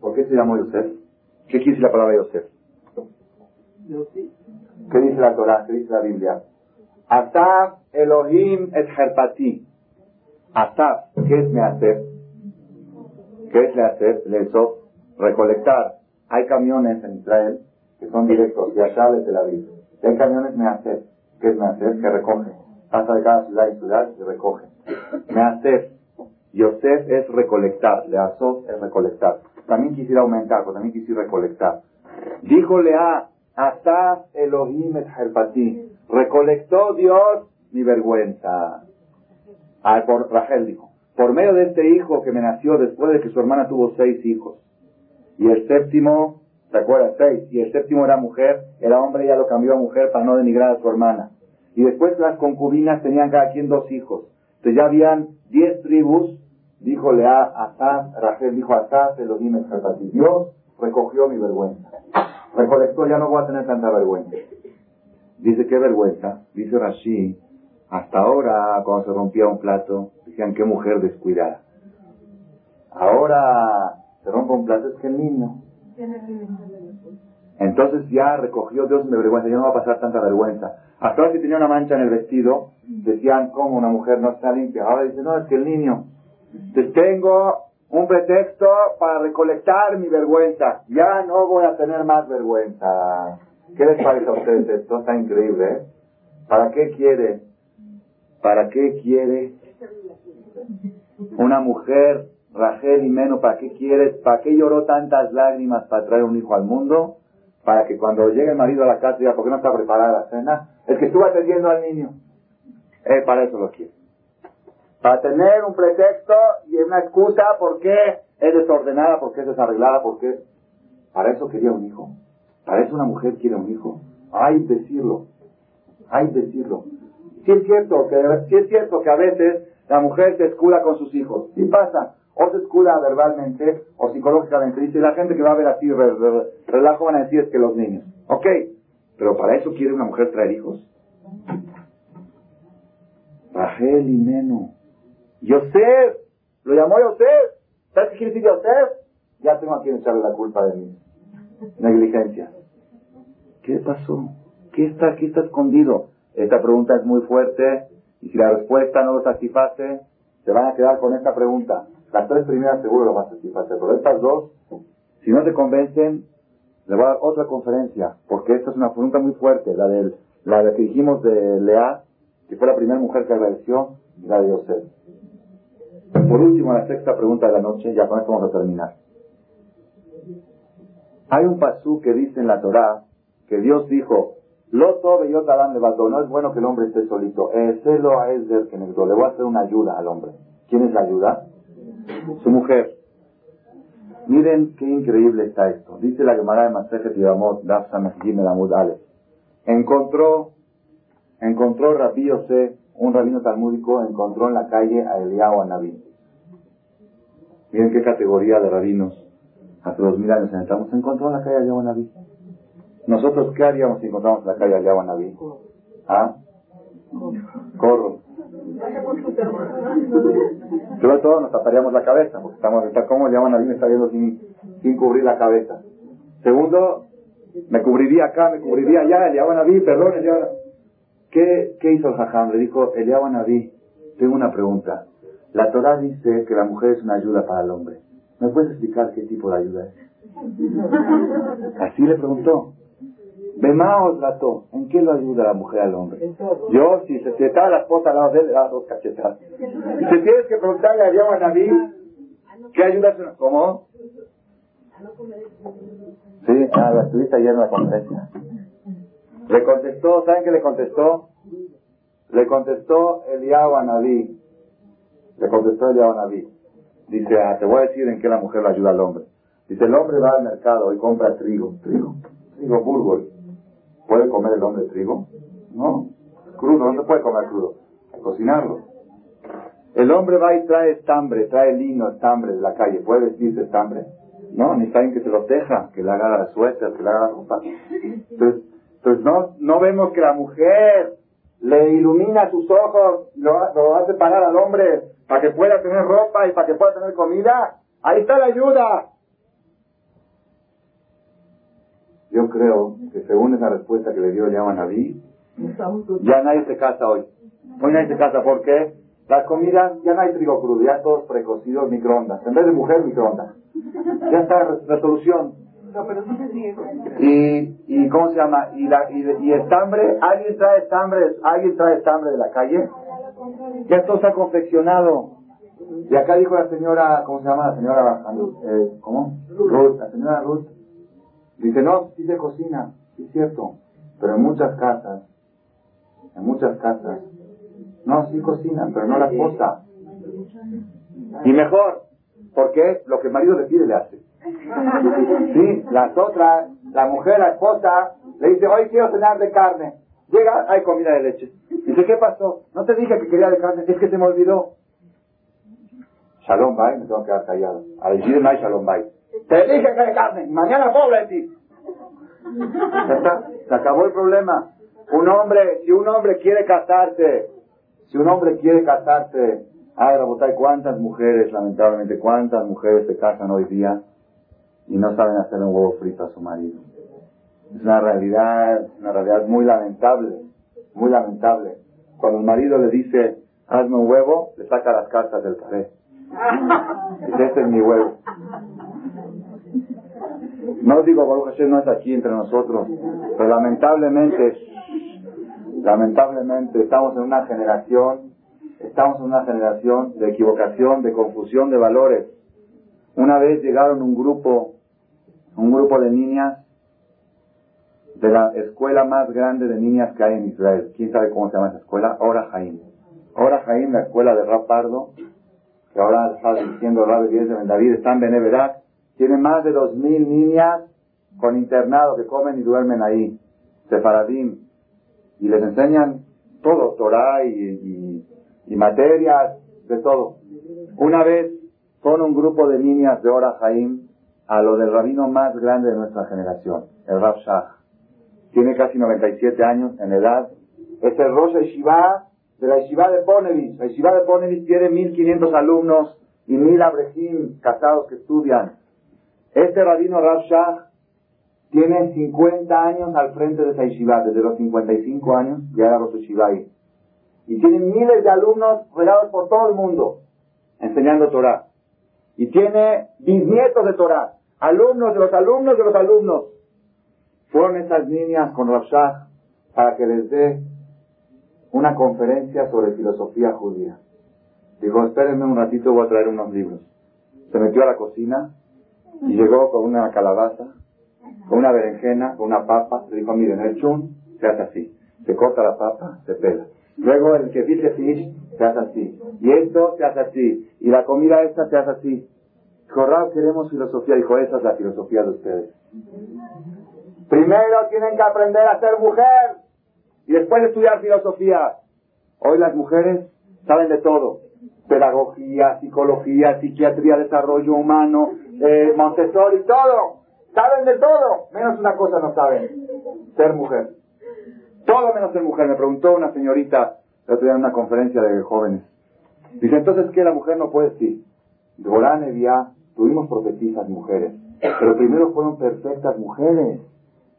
¿Por qué se llamó Yosef? ¿Qué quiere la palabra Yosef? ¿Qué dice la Torah? ¿Qué dice la Biblia? Asaf Elohim et Herpati. Asaf, ¿qué es Measer? ¿Qué es Measer? Lesov, recolectar. Hay camiones en Israel que son directos de allá de Tel Aviv. Hay camiones Measer. ¿Qué es Measer? Que recogen. Pasa de cada ciudad y ciudad y recogen. Measer. Yosef es recolectar. Leazov es recolectar. También quisiera aumentar, pero también quisiera recolectar. Díjole a Asaf Elohim et Recolectó Dios mi vergüenza. Ah, por Rachel dijo. Por medio de este hijo que me nació después de que su hermana tuvo seis hijos. Y el séptimo, ¿se acuerdan? Seis. Y el séptimo era mujer. El hombre ya lo cambió a mujer para no denigrar a su hermana. Y después las concubinas tenían cada quien dos hijos. Entonces ya habían diez tribus Díjole a Asaf, Rachel dijo Asaf, Elohim el Dios recogió mi vergüenza. Recolectó, ya no voy a tener tanta vergüenza. Dice, ¿qué vergüenza? Dice Rashi, hasta ahora, cuando se rompía un plato, decían, qué mujer descuidada. Ahora, se rompe un plato, es que niño. Entonces ya recogió Dios mi vergüenza, ya no va a pasar tanta vergüenza. Hasta ahora si tenía una mancha en el vestido, decían, ¿cómo una mujer no está limpia? Ahora dice, no, es que el niño. Entonces tengo un pretexto para recolectar mi vergüenza. Ya no voy a tener más vergüenza. ¿Qué les parece a ustedes esto? Está increíble, ¿eh? ¿Para qué quiere? ¿Para qué quiere? Una mujer, Rachel y Meno, ¿para qué quieres? ¿Para qué lloró tantas lágrimas para traer un hijo al mundo? Para que cuando llegue el marido a la casa diga, ¿por qué no está preparada la cena? Es que estuvo atendiendo al niño. Eh, para eso lo quiere. Para tener un pretexto y una excusa por qué es desordenada, por qué es desarreglada, por qué... Para eso quería un hijo. Para eso una mujer quiere un hijo. Hay decirlo. Hay decirlo. Si es cierto que, si es cierto que a veces la mujer se escuda con sus hijos. Sí pasa. O se escuda verbalmente o psicológicamente. Dice la gente que va a ver así relajo van a decir es que los niños. Ok. Pero para eso quiere una mujer traer hijos. Rachel y. Yosef. Lo llamó Yosef. ¿Sabes qué quiere decir Yosef? Ya tengo a quien echarle la culpa de mi negligencia. ¿Qué pasó? ¿Qué está, qué está escondido? Esta pregunta es muy fuerte y si la respuesta no lo satisface, se van a quedar con esta pregunta. Las tres primeras seguro lo van a satisfacer, pero estas dos, si no te convencen, le voy a dar otra conferencia, porque esta es una pregunta muy fuerte, la, del, la de que dijimos de Lea, que fue la primera mujer que agradeció, y la de Yosef. Por último, la sexta pregunta de la noche, ya con esto vamos a terminar. Hay un pasú que dice en la Torá que Dios dijo, lo tobe yo de no es bueno que el hombre esté solito. Celo a Esder que le voy a hacer una ayuda al hombre. ¿Quién es la ayuda? Su mujer. Miren qué increíble está esto. Dice la Gemara de Masejet Yamot, Daf el Amud. Encontró, encontró Rabbi Yosef, un rabino talmúdico, encontró en la calle a Eliyahu Anabí. Miren qué categoría de rabinos. Hace dos mil años entramos, encontró en la calle a Eliyahu Anabí. Nosotros, ¿qué haríamos si encontramos en la calle a Eliyahu Anabí? ¿Ah? Corro. Sobre todo nos taparíamos la cabeza, porque estamos, está como llaman a mí, me está viendo sin, cubrir la cabeza. Segundo, me cubriría acá, me cubriría allá, Eliyahu Naví, perdón, Eliyahu ¿Qué, ¿Qué hizo el Jajam? Le dijo, Eliyahu Naví, tengo una pregunta. La Torah dice que la mujer es una ayuda para el hombre. ¿Me puedes explicar qué tipo de ayuda es? Así le preguntó. Bemao trató. ¿En qué lo ayuda la mujer al hombre? Yo, si se está la esposa al lado de él, le da dos cachetadas. Si tienes que preguntarle a a Naví, ¿qué ayuda? ¿Cómo? Sí, ah, estuviste ayer en la conferencia. Le contestó, ¿saben qué le contestó? Le contestó Eliyahu a Naví. Le contestó Eliyahu a Naví. Dice, ah, te voy a decir en qué la mujer le ayuda al hombre. Dice, el hombre va al mercado y compra trigo, trigo, trigo burgol. ¿Puede comer el hombre trigo? No. Crudo, no se puede comer crudo. Cocinarlo. El hombre va y trae estambre, trae lino, estambre de la calle. ¿Puede vestirse estambre? No, ni saben que se lo teja, que le haga la suéter, que le haga la ropa. Entonces, entonces no, no vemos que la mujer le ilumina sus ojos, lo, lo hace parar al hombre para que pueda tener ropa y para que pueda tener comida. Ahí está la ayuda. Yo creo que según esa respuesta que le dio a Naví, ya nadie se casa hoy. Hoy nadie se casa. ¿Por qué? Las comidas, ya no hay trigo crudo, ya todos precocidos microondas. En vez de mujer, microondas. Ya está Y, y ¿cómo se llama? Y, la, y, estambre, alguien trae estambre, alguien trae estambre de la calle. Ya todo está confeccionado. Y acá dijo la señora, ¿cómo se llama? La señora, eh, ¿cómo? Ruth, la señora Ruth Dice, no, sí se cocina, sí es cierto, pero en muchas casas, en muchas casas, no, sí cocinan, pero no la esposa. Y mejor, porque lo que el marido le pide le hace. Sí, las otras, la mujer, la esposa, le dice, hoy quiero cenar de carne. Llega, hay comida de leche. Dice, ¿qué pasó? No te dije que quería de carne, es que se me olvidó. Shalom bye, me tengo que quedar callado. A decir no hay shalom bye. Te dije que de carne. Mañana pobre de ti. Se acabó el problema. Un hombre, si un hombre quiere casarse, si un hombre quiere casarse, ay, Rabotay, cuántas mujeres, lamentablemente, cuántas mujeres se casan hoy día y no saben hacer un huevo frito a su marido. Es una realidad, una realidad muy lamentable, muy lamentable. Cuando el marido le dice, hazme un huevo, le saca las cartas del café. Dice, este es mi huevo. No digo Baruch Hashem no es aquí entre nosotros, pero lamentablemente, lamentablemente estamos en una generación, Estamos en una generación de equivocación, de confusión de valores. Una vez llegaron un grupo, un grupo de niñas de la escuela más grande de niñas que hay en Israel. ¿Quién sabe cómo se llama esa escuela? Ora Jaim. Ora Jaim, la escuela de Rapardo, que ahora está diciendo Rabbi de Ben David, está en Beneverat, tiene más de dos mil niñas con internado que comen y duermen ahí, separadim, y les enseñan todo, Torah y, y, materias, de todo. Una vez con un grupo de niñas de Ora Jaim a lo del rabino más grande de nuestra generación, el Rab Shah tiene casi 97 años en edad, es el Rosh Yeshiva de la Yeshiva de Ponevis. La Yeshiva de Ponevis tiene 1500 alumnos y 1000 abrejim casados que estudian. Este rabino Rav Shah tiene 50 años al frente de esa Yeshiva, desde los 55 años ya era Rosh Yeshiva. Y tiene miles de alumnos regados por todo el mundo enseñando Torah. Y tiene bisnietos de Torah, alumnos de los alumnos de los alumnos. Fueron esas niñas con Rafshah para que les dé una conferencia sobre filosofía judía. Dijo, espérenme un ratito, voy a traer unos libros. Se metió a la cocina y llegó con una calabaza, con una berenjena, con una papa. Le dijo, miren, el chun se hace así. Se corta la papa, se pela. Luego el que dice fish se hace así. Y esto se hace así. Y la comida esta se hace así. Dijo, queremos filosofía. Dijo, esa es la filosofía de ustedes. Primero tienen que aprender a ser mujer y después estudiar filosofía. Hoy las mujeres saben de todo. Pedagogía, psicología, psiquiatría, desarrollo humano, eh, Montessori, todo. Saben de todo. Menos una cosa no saben. Ser mujer. Todo menos ser mujer. Me preguntó una señorita la otro en una conferencia de jóvenes. Dice, entonces, ¿qué la mujer no puede decir? Gorán Evia, tuvimos profetisas mujeres, pero primero fueron perfectas mujeres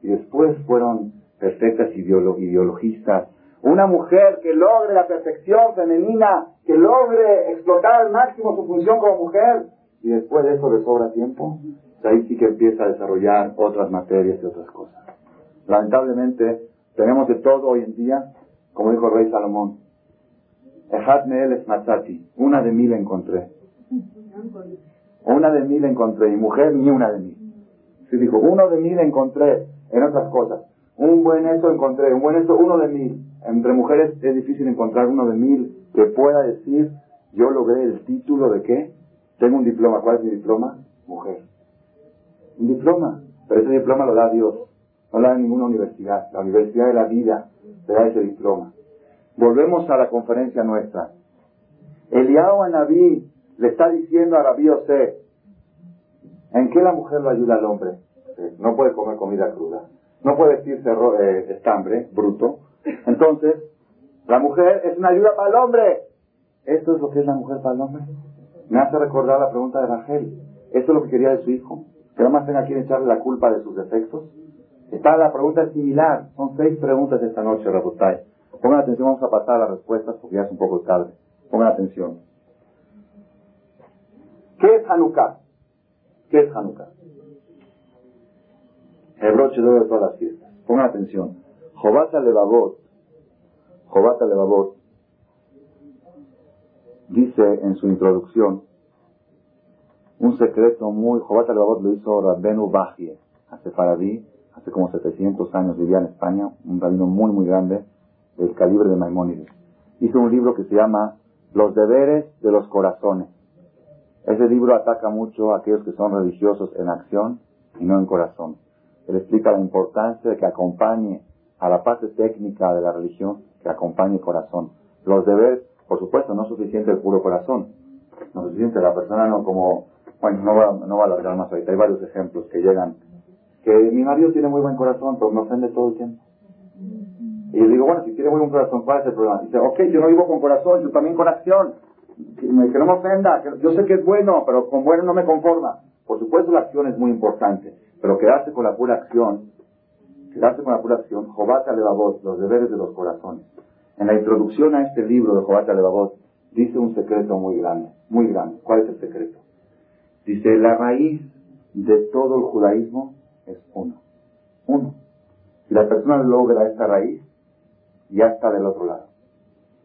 y después fueron perfectas ideologistas. Una mujer que logre la perfección femenina, que logre explotar al máximo su función como mujer, y después de eso le sobra tiempo, ahí sí que empieza a desarrollar otras materias y otras cosas. Lamentablemente, tenemos de todo hoy en día, como dijo el rey Salomón, es matati, una de mil encontré. Una de mil encontré, y mujer ni una de mil. Sí dijo, uno de mil encontré, en otras cosas. Un buen esto encontré, un buen esto, uno de mil. Entre mujeres es difícil encontrar uno de mil que pueda decir, yo logré el título de qué? Tengo un diploma. ¿Cuál es mi diploma? Mujer. Un diploma. Pero ese diploma lo da Dios. No lo da ninguna universidad. La universidad de la vida te da ese diploma. Volvemos a la conferencia nuestra. Eliao Anabí le está diciendo a Rabí Ose, ¿en qué la mujer lo ayuda al hombre? no puede comer comida cruda, no puede decirse eh, estambre, bruto. Entonces, la mujer es una ayuda para el hombre. ¿Esto es lo que es la mujer para el hombre? Me hace recordar la pregunta de Rachel. ¿Esto es lo que quería de su hijo? ¿Que nada más tenga que echarle la culpa de sus defectos? Está la pregunta similar. Son seis preguntas esta noche, Rabotay. Pongan atención, vamos a pasar a las respuestas porque ya es un poco tarde. Pongan atención. ¿Qué es Hanukkah? ¿Qué es Hanukkah? el broche de de todas las fiestas. Pongan atención. Jobata Levavot, Jobata Levavot, dice en su introducción un secreto muy, Jobata Levavot lo hizo Rabbenu Bajie, hace Faradí, hace como 700 años vivía en España, un rabino muy muy grande, del calibre de Maimónides. Hizo un libro que se llama Los deberes de los corazones. Ese libro ataca mucho a aquellos que son religiosos en acción y no en corazón. Él explica la importancia de que acompañe a la parte técnica de la religión, que acompañe el corazón. Los deberes, por supuesto, no es suficiente el puro corazón. No es suficiente, la persona no como, bueno, no va, no va a alargar más ahorita. Hay varios ejemplos que llegan. Que mi marido tiene muy buen corazón, pero me ofende todo el tiempo. Y le digo, bueno, si tiene muy buen corazón, ¿cuál es el problema? Dice, ok, yo no vivo con corazón, yo también con acción. Que, no me ofenda, yo sé que es bueno, pero con bueno no me conforma. Por supuesto, la acción es muy importante. Pero quedarse con la pura acción, quedarse con la pura acción, Jobata Levavot, los deberes de los corazones. En la introducción a este libro de Jobata Levavot, dice un secreto muy grande, muy grande. ¿Cuál es el secreto? Dice, la raíz de todo el judaísmo es uno. Uno. Si la persona logra esta raíz, ya está del otro lado.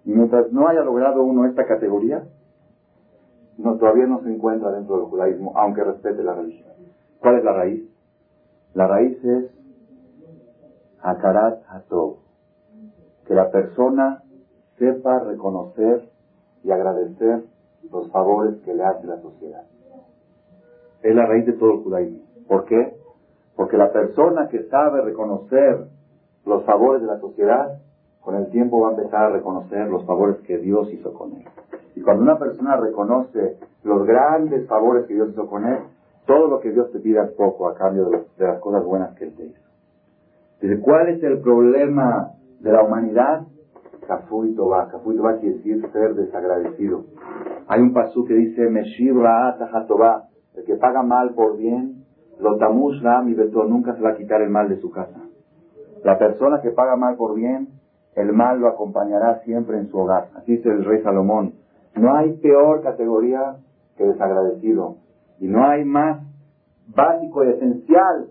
Y mientras no haya logrado uno esta categoría, no, todavía no se encuentra dentro del judaísmo, aunque respete la religión. ¿Cuál es la raíz? La raíz es Hakarat Hatov, que la persona sepa reconocer y agradecer los favores que le hace la sociedad. Es la raíz de todo el judaísmo. ¿Por qué? Porque la persona que sabe reconocer los favores de la sociedad, con el tiempo va a empezar a reconocer los favores que Dios hizo con él. Y cuando una persona reconoce los grandes favores que Dios hizo con él, todo lo que Dios te pida es poco a cambio de, las cosas buenas que Él te hizo. ¿cuál es el problema de la humanidad? Tobá. Cafú y Tobá quiere decir ser desagradecido. Hay un pasú que dice, Meshir Tobá. El que paga mal por bien, lo tamush mi beto, nunca se va a quitar el mal de su casa. La persona que paga mal por bien, el mal lo acompañará siempre en su hogar. Así dice el rey Salomón. No hay peor categoría que desagradecido. Y no hay más básico y esencial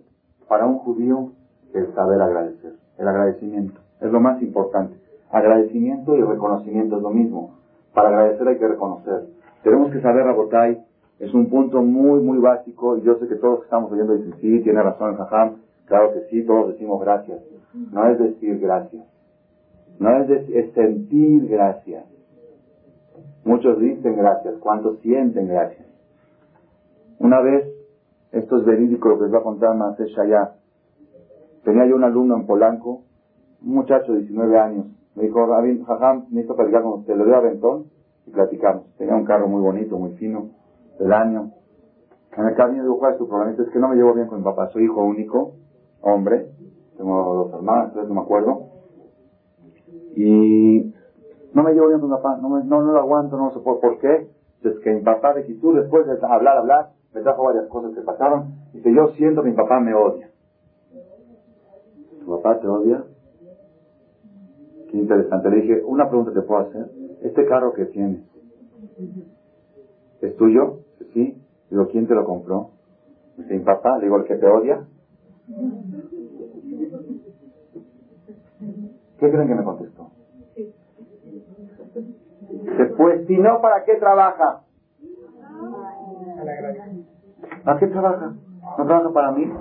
para un judío que el saber agradecer. El agradecimiento es lo más importante. Agradecimiento y reconocimiento es lo mismo. Para agradecer hay que reconocer. Tenemos que saber, Rabotai, es un punto muy, muy básico, y yo sé que todos estamos oyendo dicen, sí, tiene razón Jajam, claro que sí, todos decimos gracias. No es decir gracias, no es, es sentir gracias. Muchos dicen gracias, ¿cuántos sienten gracias? Una vez, esto es verídico lo que les va a contar más allá, tenía yo un alumno en Polanco, un muchacho de 19 años, me dijo, Jajam, necesito platicar con usted, le doy a Ventón y platicamos. Tenía un carro muy bonito, muy fino, del año. En el camino ¿cuál es tu problema? Es que no me llevo bien con mi papá, soy hijo único, hombre, tengo dos hermanas, tres, no me acuerdo. Y no me llevo bien con mi papá, no, me, no, lo aguanto, no sé por, por qué. Es que mi papá de Jesús, después de hablar, hablar, me trajo varias cosas que pasaron. Y Dice, yo siento que mi papá me odia. ¿Tu papá te odia? Qué interesante. Le dije, una pregunta te puedo hacer. Este carro que tienes, ¿es tuyo? Sí. Digo, ¿quién te lo compró? Mi papá. Digo, ¿el que te odia? ¿Qué creen que me contestó? Después, si no, ¿para qué trabaja? ¿Para qué trabaja? ¿No trabaja para mí?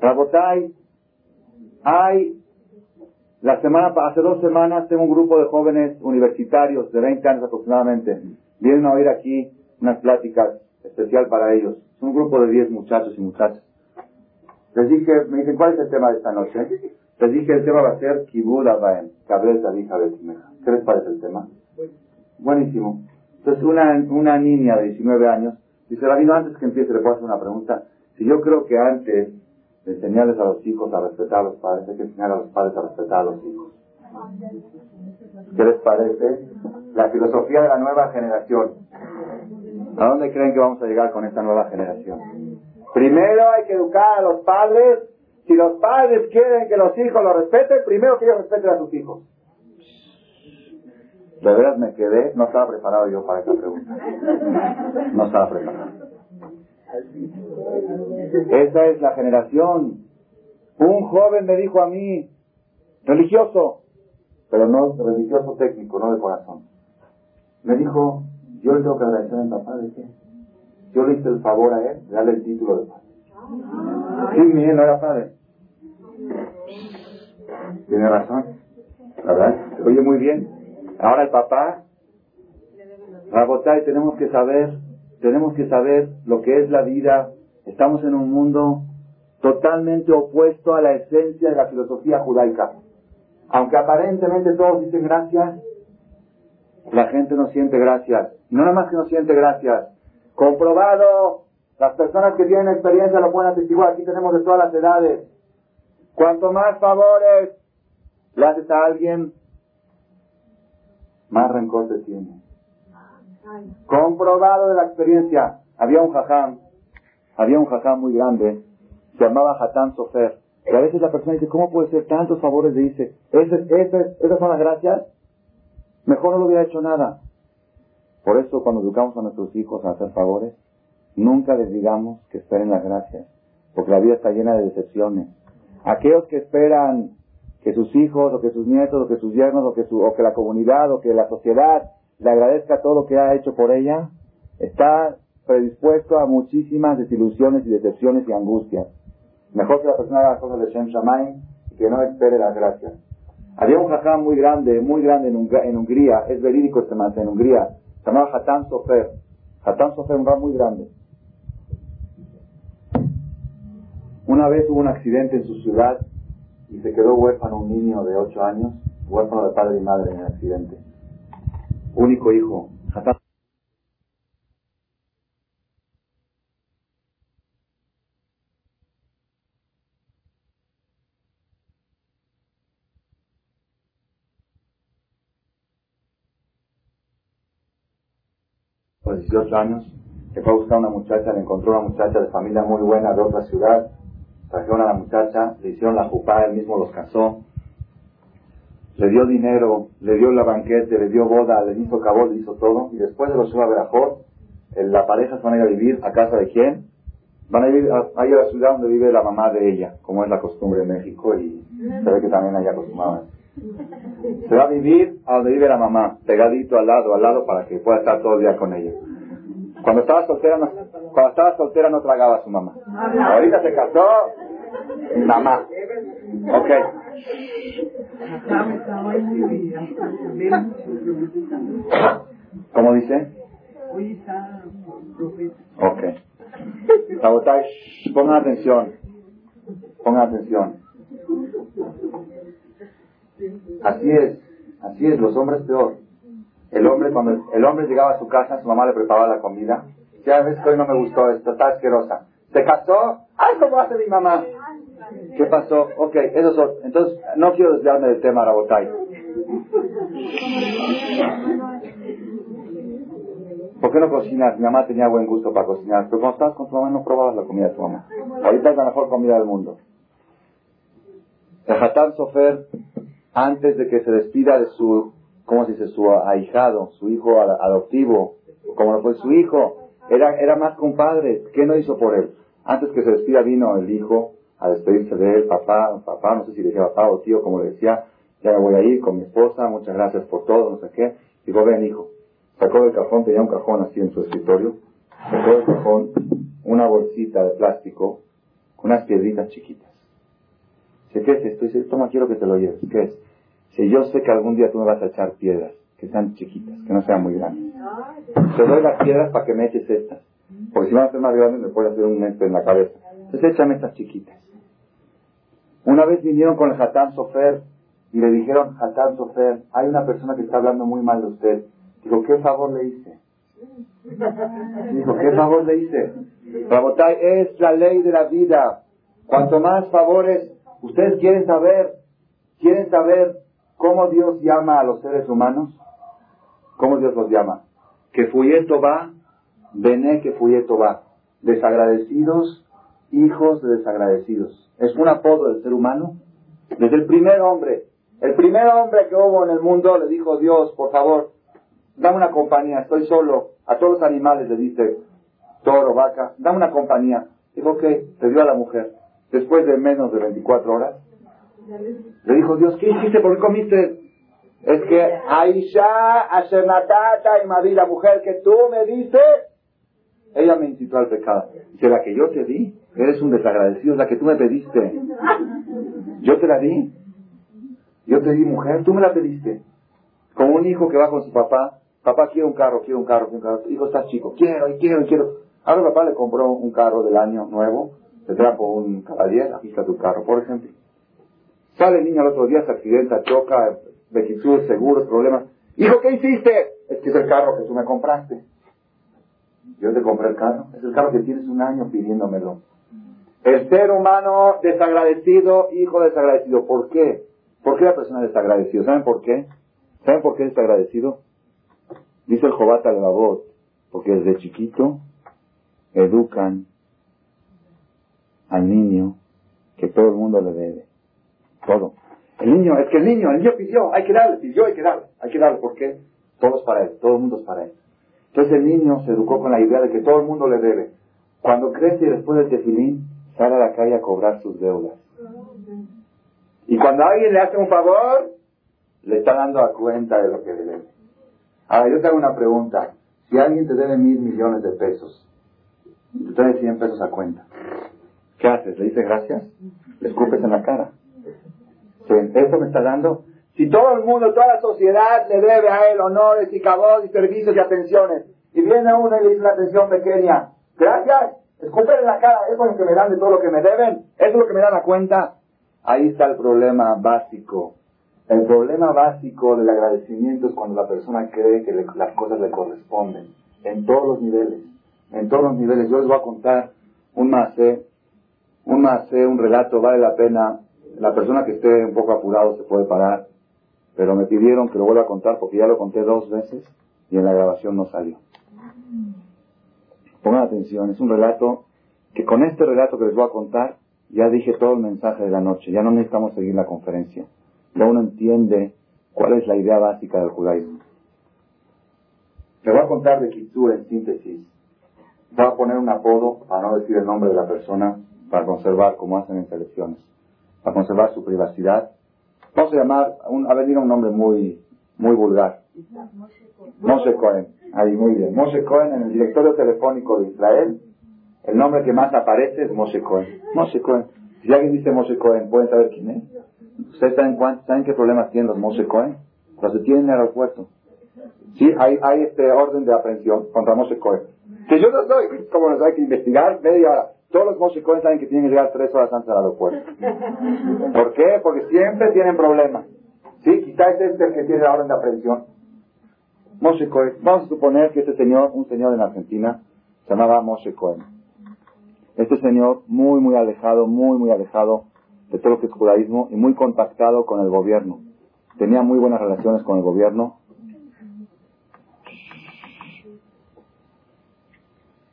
Rabotay, hay, la semana, hace dos semanas tengo un grupo de jóvenes universitarios de 20 años aproximadamente. Vienen a oír aquí unas pláticas especial para ellos. Es un grupo de 10 muchachos y muchachas. Les dije, me dicen, ¿cuál es el tema de esta noche? Les dije, el tema va a ser Kibud Abaem, Cabreta, hija ¿Qué les parece el tema? Buenísimo. Entonces, una, una niña de 19 años dice, Rabino, antes que empiece, le puedo hacer una pregunta. Si yo creo que antes de enseñarles a los hijos a respetar a los padres, hay que enseñar a los padres a respetar a los hijos. ¿Qué les parece? La filosofía de la nueva generación. ¿A dónde creen que vamos a llegar con esta nueva generación? Primero hay que educar a los padres. Si los padres quieren que los hijos los respeten, primero que ellos respeten a sus hijos. De verdad me quedé, no estaba preparado yo para esta pregunta. No estaba preparado. Esa es la generación. Un joven me dijo a mí, religioso, pero no religioso técnico, no de corazón. Me dijo, yo le tengo que agradecer a mi papá de qué. Yo le hice el favor a él de darle el título de padre. Sí, mi no padre. Tiene razón. Verdad, oye muy bien. Ahora el papá, Rabotay, tenemos que saber, tenemos que saber lo que es la vida. Estamos en un mundo totalmente opuesto a la esencia de la filosofía judaica. Aunque aparentemente todos dicen gracias, la gente no siente gracias. No nada más que no siente gracias. Comprobado, las personas que tienen experiencia lo pueden atestiguar. Aquí tenemos de todas las edades. Cuanto más favores le haces a alguien, más rencor te tiene. Comprobado de la experiencia. Había un jajam, había un jajam muy grande, se llamaba Hatán Sofer. Y a veces la persona dice, ¿cómo puede ser tantos favores? Le dice, ¿esas son las gracias? Mejor no lo hubiera hecho nada. Por eso cuando educamos a nuestros hijos a hacer favores, nunca les digamos que esperen las gracias, porque la vida está llena de decepciones. Aquellos que esperan que sus hijos, o que sus nietos, o que sus yernos, o que, su, o que la comunidad, o que la sociedad le agradezca todo lo que ha hecho por ella, está predispuesto a muchísimas desilusiones y decepciones y angustias. Mejor que la persona haga cosas de Shem Shamayim y que no espere las gracias. Había un jajam muy grande, muy grande en, Hungría, es verídico este man, en Hungría, se llamaba Hatan Sofer. Hatan Sofer, un muy grande. Una vez hubo un accidente en su ciudad y se quedó huérfano un niño de 8 años, huérfano de padre y madre en el accidente. Único hijo. Hatan Por 18 años, que fue a buscar una muchacha, le encontró una muchacha de familia muy buena de otra ciudad, trajeron a la muchacha, le hicieron la jupá, él mismo los casó, le dio dinero, le dio la banquete, le dio boda, le hizo cabot, le hizo todo, y después de los Shua Berajot, la pareja se van a ir a vivir a casa de quién? Van a ir a, la ciudad donde vive la mamá de ella, como es la costumbre en México, y se ve que también hay acostumbrados. Se va a vivir a donde vive la mamá, pegadito al lado, al lado, para que pueda estar todo el día con ella. Cuando estaba soltera no, cuando estaba soltera no tragaba a su mamá. Ahorita se casó, mamá. Ok. ¿Cómo dice? Ok. Pongan atención. Pongan atención. Así es, así es, los hombres peor. El hombre, cuando el hombre llegaba a su casa, su mamá le preparaba la comida. Ya ves que hoy no me gustó esto, está asquerosa. ¿Se casó? ¡Ay, cómo hace mi mamá! ¿Qué pasó? Ok, eso son. Entonces, no quiero desviarme del tema, Rabotay. ¿Por qué no cocinas? Mi mamá tenía buen gusto para cocinar, pero cuando estabas con tu mamá no probabas la comida de tu mamá. Ahorita es la mejor comida del mundo. El Hatán Sofer antes de que se despida de su, ¿cómo se dice? Su ahijado, su hijo adoptivo, como lo fue su hijo, era, era más compadre. ¿Qué no hizo por él? Antes que se despida vino el hijo a despedirse de él, papá, papá, no sé si le decía papá o tío, como le decía, ya me voy a ir con mi esposa, muchas gracias por todo, no sé qué. Digo, ven hijo. Sacó del cajón, tenía un cajón así en su escritorio, sacó del cajón una bolsita de plástico con unas piedritas chiquitas. Dice, ¿qué es esto? Dice, toma, quiero que te lo lleves. ¿Qué es? Si yo sé que algún día tú me vas a echar piedras, que sean chiquitas, que no sean muy grandes. Te doy las piedras para que me eches estas. Porque si van a ser más grandes me puede hacer un mente en la cabeza. Entonces échame estas chiquitas. Una vez vinieron con el Hatán Sofer y le dijeron, Hatán Sofer, hay una persona que está hablando muy mal de usted. Dijo, ¿qué favor le hice? Dijo, ¿qué favor le hice? Rabotay, es la ley de la vida. Cuanto más favores, ustedes quieren saber, quieren saber ¿Cómo Dios llama a los seres humanos? ¿Cómo Dios los llama? Que fuyeto va, vené que fuyeto va. Desagradecidos, hijos de desagradecidos. Es un apodo del ser humano. Desde el primer hombre, el primer hombre que hubo en el mundo le dijo Dios, por favor, dame una compañía, estoy solo. A todos los animales le dice, toro, vaca, dame una compañía. Dijo, ok, te dio a la mujer. Después de menos de 24 horas, le dijo Dios, ¿qué hiciste? ¿Por qué comiste? Es que Aisha, Ashernatata y Madrid, la mujer que tú me diste, ella me incitó al pecado. Dice, la que yo te di, eres un desagradecido, la que tú me pediste. Yo te la di. Yo te di mujer, tú me la pediste. Como un hijo que va con su papá, papá quiere un carro, quiere un carro, quiere un carro. Hijo, estás chico, quiero, y quiero, y quiero. Ahora papá le compró un carro del año nuevo, te trajo un caballero, aquí está tu carro, por ejemplo. Sale el niño al otro día, se accidenta, choca, vejitud, seguros, problemas. Hijo, ¿qué hiciste? Es que es el carro que tú me compraste. Yo te compré el carro. Es el carro que tienes un año pidiéndomelo. El ser humano desagradecido, hijo desagradecido. ¿Por qué? ¿Por qué la persona es desagradecida? ¿Saben por qué? ¿Saben por qué es desagradecido? Dice el Jobata la voz, porque desde chiquito educan al niño que todo el mundo le debe. Todo. El niño, es que el niño, el niño pidió, hay que darle, pidió, hay que darle, hay que darle, ¿por qué? Todo es para él, todo el mundo es para él. Entonces el niño se educó con la idea de que todo el mundo le debe. Cuando crece y después del tefilín, sale a la calle a cobrar sus deudas. Y cuando alguien le hace un favor, le está dando a cuenta de lo que le debe. Ahora, yo te hago una pregunta. Si alguien te debe mil millones de pesos, y te trae cien pesos a cuenta, ¿qué haces? ¿Le dices gracias? ¿Le escupes en la cara? ¿Eso me está dando? Si todo el mundo, toda la sociedad le debe a él honores y cabos y servicios y atenciones, y viene uno y le dice una atención pequeña, gracias, escupen en la cara, eso es lo que me dan de todo lo que me deben, eso es lo que me dan a cuenta. Ahí está el problema básico. El problema básico del agradecimiento es cuando la persona cree que las cosas le corresponden, en todos los niveles, en todos los niveles. Yo les voy a contar un macé, un macé, un relato, vale la pena. La persona que esté un poco apurado se puede parar, pero me pidieron que lo vuelva a contar porque ya lo conté dos veces y en la grabación no salió. Pongan atención, es un relato que con este relato que les voy a contar ya dije todo el mensaje de la noche, ya no necesitamos seguir la conferencia. Ya uno entiende cuál es la idea básica del judaísmo. Le voy a contar de Kitsu en síntesis. Voy a poner un apodo, para no decir el nombre de la persona, para conservar, como hacen en selecciones, para conservar su privacidad. Vamos a llamar, un, a venir un nombre muy, muy vulgar. Moshe Cohen. Ahí, muy bien. Moshe Cohen en el directorio telefónico de Israel. El nombre que más aparece es Moshe Cohen. Moshe Cohen. Si alguien dice Moshe Cohen, ¿pueden saber quién es? ¿Ustedes saben, saben qué problemas tienen los Moshe Cohen? Los detienen en el aeropuerto. Sí, hay, hay este orden de aprehensión contra Moshe Cohen. Que yo no soy, como nos hay que investigar, media hora. Todos los Moshe Cohen saben que tienen que llegar tres horas antes al aeropuerto. ¿Por qué? Porque siempre tienen problemas. Sí, quizás este es el que tiene la orden de aprehensión. Moshe Cohen. Vamos a suponer que este señor, un señor en Argentina, se llamaba Moshe Cohen. Este señor muy, muy alejado, muy, muy alejado de todo lo que es judaísmo y muy contactado con el gobierno. Tenía muy buenas relaciones con el gobierno.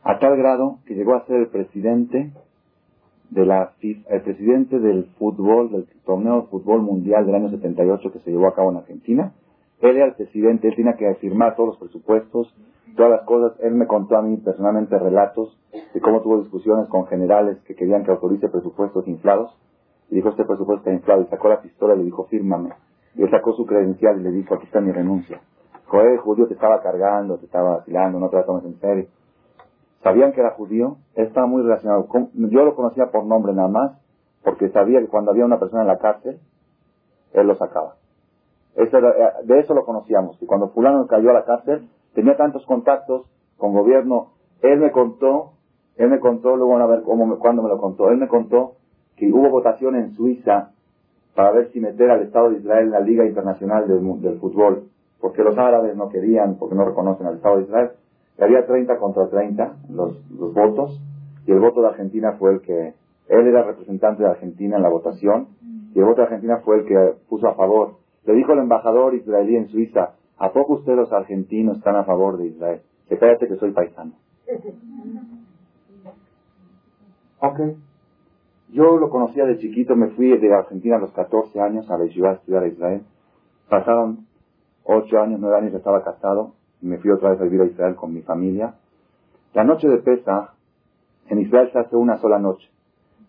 A tal grado que llegó a ser el presidente de la el presidente del fútbol, del torneo de fútbol mundial del año 78 que se llevó a cabo en Argentina. Él era el presidente, él tenía que firmar todos los presupuestos, todas las cosas. Él me contó a mí personalmente relatos de cómo tuvo discusiones con generales que querían que autorice presupuestos inflados. Y dijo, este presupuesto está inflado. Y sacó la pistola y le dijo, fírmame. Y él sacó su credencial y le dijo, aquí está mi renuncia. Joder, judío te estaba cargando, te estaba vacilando, no te la tomes en serio. Sabían que era judío, estaba muy relacionado. Con, yo lo conocía por nombre nada más, porque sabía que cuando había una persona en la cárcel, él lo sacaba. Eh, de eso lo conocíamos. Y cuando fulano cayó a la cárcel, tenía tantos contactos con gobierno. Él me contó, él me contó, luego van a ver cómo cuándo me lo contó. Él me contó que hubo votación en Suiza para ver si meter al Estado de Israel en la Liga Internacional del, Fútbol, porque los árabes no querían, porque no reconocen al Estado de Israel. Y había 30 contra 30 los, los votos, y el voto de Argentina fue el que, él era representante de Argentina en la votación, y el voto de Argentina fue el que puso a favor. Le dijo el embajador israelí en Suiza, ¿a poco ustedes los argentinos están a favor de Israel? Que cállate que soy paisano. Ok. Yo lo conocía de chiquito, me fui de Argentina a los 14 años a la ciudad a estudiar a Israel. Pasaron 8 años, 9 años, estaba casado me fui otra vez a vivir a Israel con mi familia. La noche de Pesach, en Israel se hace una sola noche.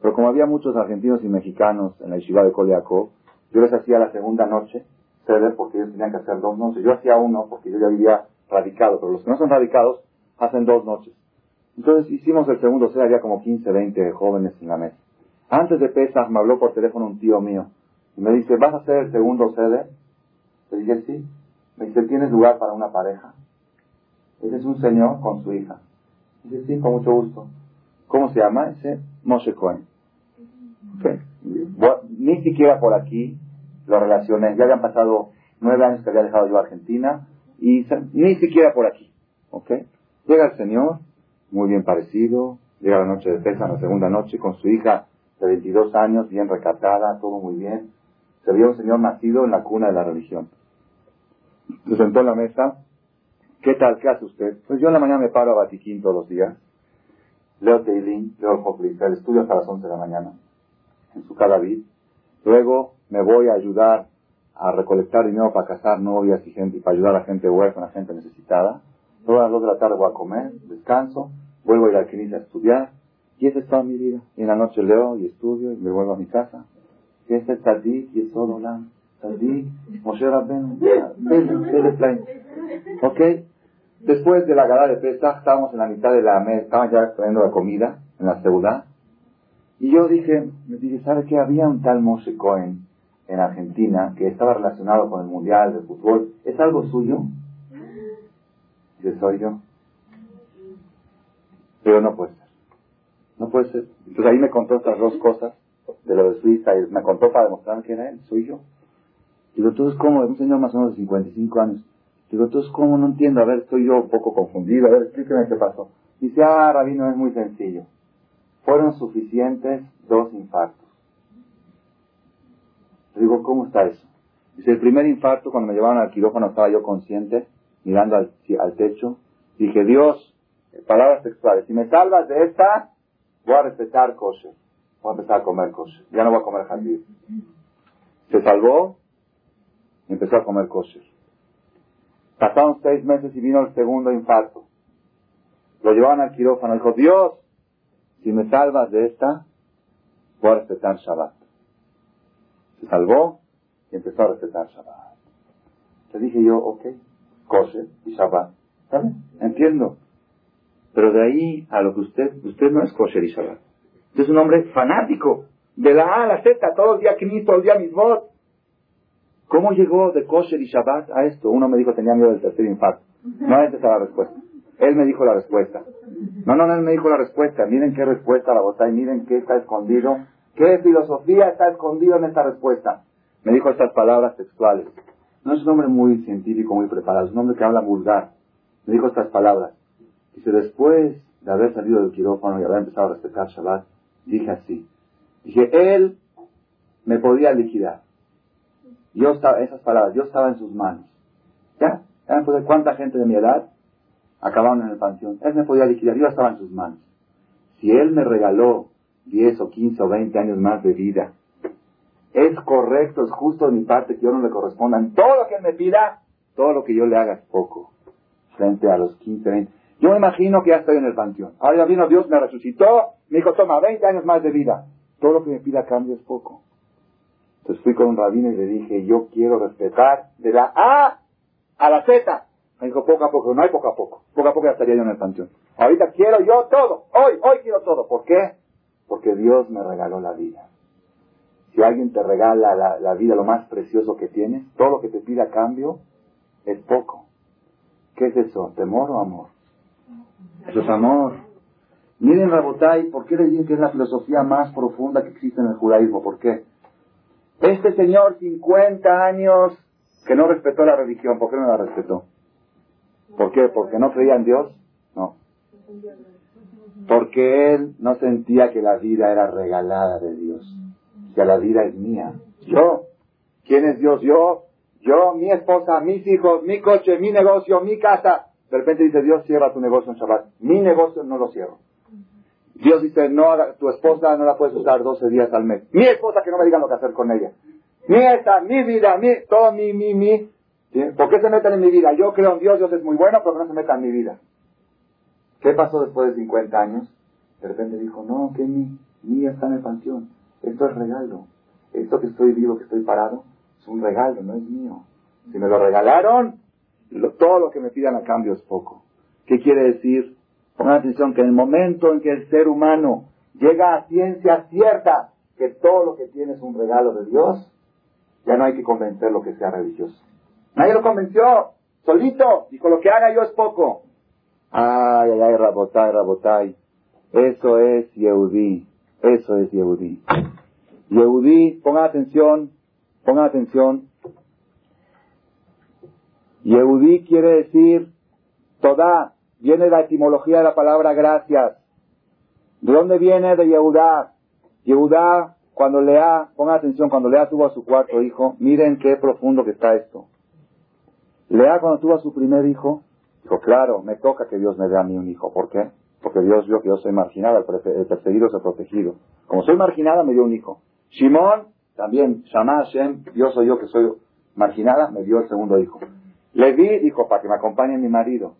Pero como había muchos argentinos y mexicanos en la yeshiva de Koliakov, yo les hacía la segunda noche, ceder, porque ellos tenían que hacer dos noches. Yo hacía uno porque yo ya vivía radicado, pero los que no son radicados hacen dos noches. Entonces hicimos el segundo ceder, había como 15, 20 jóvenes en la mesa. Antes de Pesach me habló por teléfono un tío mío y me dice, ¿vas a hacer el segundo ceder? Le dije, sí. Me dice, ¿tienes lugar para una pareja? Ese es un señor con su hija. Dice, sí, con mucho gusto. ¿Cómo se llama? Dice, Moshe Cohen. ni siquiera por aquí lo relacioné. Ya habían pasado nueve años que había dejado yo a Argentina y ni siquiera por aquí. ¿Ok? Llega el señor, muy bien parecido, llega la noche de Pesa, la segunda noche, con su hija de 22 años, bien recatada, todo muy bien. Se vio un señor nacido en la cuna de la religión. Se sentó en la mesa. ¿Qué tal? ¿Qué hace usted? Pues yo en la mañana me paro a Batiquín todos los días. Leo Teilín, leo el estudio hasta las 11 de la mañana en su Cadavid. Luego me voy a ayudar a recolectar dinero para casar novias y gente, y para ayudar a gente huérfana, gente necesitada. Luego a las 2 de la tarde voy a comer, descanso, vuelvo a ir al a estudiar. Y esa es toda mi vida. Y en la noche leo y estudio y me vuelvo a mi casa. que es el Tzadik y el Olam. Moshe ¿Ok? Después de la gala de Pesach, estábamos en la mitad de la mesa, estaban ya trayendo la comida en la ciudad. Y yo dije, me dije, ¿sabe qué? Había un tal Moshe Cohen en Argentina que estaba relacionado con el Mundial de Fútbol. ¿Es algo suyo? Dice, soy yo. Pero no puede ser. No puede ser. Entonces ahí me contó estas dos cosas de lo de Suiza y me contó para demostrar que era él, soy yo. Digo, entonces, ¿cómo? Es un señor más o menos de 55 años. Digo, entonces, ¿cómo? No entiendo. A ver, estoy yo un poco confundido. A ver, explíqueme qué pasó. Dice, ah, Rabino, es muy sencillo. Fueron suficientes dos infartos. Digo, ¿cómo está eso? Dice, el primer infarto, cuando me llevaron al quirófano, estaba yo consciente, mirando al, techo. Dije, Dios, palabras textuales, si me salvas de esta, voy a respetar kosher. Voy a empezar a comer kosher. Ya no voy a comer jardín. Se salvó empezó a comer kosher. Pasaron seis meses y vino el segundo infarto. Lo llevaban al quirófano. Dijo, Dios, si me salvas de esta, voy a respetar Shabbat. Se salvó y empezó a respetar Shabbat. Le dije yo, ok, kosher y Shabbat. ¿Sabe? Entiendo. Pero de ahí a lo que usted, usted no es kosher y Shabbat. Usted es un hombre fanático. De la A a la Z, todo el día Knis, todo el día Misbot. ¿Cómo llegó de kosher y Shabbat a esto? Uno me dijo tenía miedo del tercer infarto. No, esa es la respuesta. Él me dijo la respuesta. No, no, no, él me dijo la respuesta. Miren qué respuesta la botá y miren qué está escondido. ¿Qué filosofía está escondido en esta respuesta? Me dijo estas palabras textuales. No es un hombre muy científico, muy preparado, es un hombre que habla vulgar. Me dijo estas palabras. Dice, después de haber salido del quirófano y haber empezado a respetar Shabbat, dije así. Dije, él me podía liquidar. Yo estaba, esas palabras, yo estaba en sus manos. ¿Ya? ¿Ya me cuánta gente de mi edad acabaron en el panteón? Él me podía liquidar, yo estaba en sus manos. Si él me regaló 10 o 15 o 20 años más de vida, es correcto, es justo de mi parte que yo no le corresponda en todo lo que él me pida, todo lo que yo le haga es poco, frente a los 15, 20. Yo me imagino que ya estoy en el panteón. Ahora vino Dios, me resucitó, me dijo, toma, 20 años más de vida. Todo lo que me pida cambio es poco. Entonces fui con un rabino y le dije, yo quiero respetar de la A a la Z. Me dijo, poco a poco, no hay poco a poco. Poco a poco ya estaría yo en el panteón. Ahorita quiero yo todo. Hoy, hoy quiero todo. ¿Por qué? Porque Dios me regaló la vida. Si alguien te regala la, vida, lo más precioso que tienes, todo lo que te pida a cambio es poco. ¿Qué es eso? ¿Temor o amor? Eso es amor. Miren Rabotai, ¿por qué le dicen que es la filosofía más profunda que existe en el judaísmo? ¿Por qué? Este señor, 50 años, que no respetó la religión, ¿por qué no la respetó? ¿Por qué? ¿Porque no creía en Dios? No. Porque él no sentía que la vida era regalada de Dios. Que la vida es mía. Yo. ¿Quién es Dios? Yo. Yo, mi esposa, mis hijos, mi coche, mi negocio, mi casa. De repente dice Dios, cierra tu negocio en Shabbat. Mi negocio no lo cierro. Dios dice, no, tu esposa no la puedes usar 12 días al mes. Mi esposa que no me digan lo que hacer con ella. Mi esta, mi vida, mi, todo mi, mi, mi. ¿Por qué se meten en mi vida? Yo creo en Dios, Dios es muy bueno, pero no se metan en mi vida. ¿Qué pasó después de 50 años? De repente dijo, no, que mi, mi está en el panteón. Esto es regalo. Esto que estoy vivo, que estoy parado, es un regalo, no es mío. Si me lo regalaron, todo lo que me pidan a cambio es poco. ¿Qué quiere decir? Pongan atención que en el momento en que el ser humano llega a ciencia cierta que todo lo que tiene es un regalo de Dios, ya no hay que convencer lo que sea religioso. Nadie lo convenció, solito, dijo lo que haga yo es poco. Ay, ay, ay, Rabotai, Rabotai. Eso es Yehudí, eso es Yehudí. Yehudí, pongan atención, pongan atención, Yehudí quiere decir toda, viene la etimología de la palabra gracias. ¿De dónde viene de Yehudá? Yehudá, cuando Lea, ponga atención, cuando Lea tuvo a su cuarto hijo, miren qué profundo que está esto. Lea cuando tuvo a su primer hijo, dijo, claro, me toca que Dios me dé a mí un hijo. ¿Por qué? Porque Dios vio que yo soy marginada, el perseguido es el protegido. Como soy marginada, me dio un hijo. Shimon, también, Shama Hashem, Dios soy yo que soy marginada, me dio el segundo hijo. Leví dijo, para que me acompañe mi marido.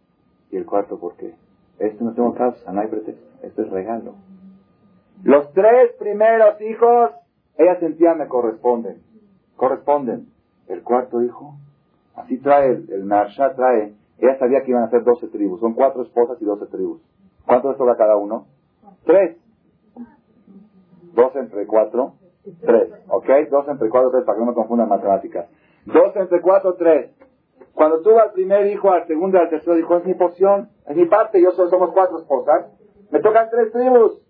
Y el cuarto, ¿por qué? Este no tengo causa, no hay pretexto. Este es regalo. Los tres primeros hijos ella sentía me corresponden. Corresponden. El cuarto hijo, así trae, el, el trae, ella sabía que iban a ser 12 tribus. Son cuatro esposas y 12 tribus. ¿Cuánto les toca cada uno? Tres. Dos entre cuatro, tres. ¿Ok? Dos entre cuatro, tres, para que no me confundan matemáticas. Dos entre cuatro, tres. Cuando tuvo al primer hijo, al segundo y al tercero, dijo, es mi porción, es mi parte, yo solo somos cuatro esposas. Me tocan tres tribus.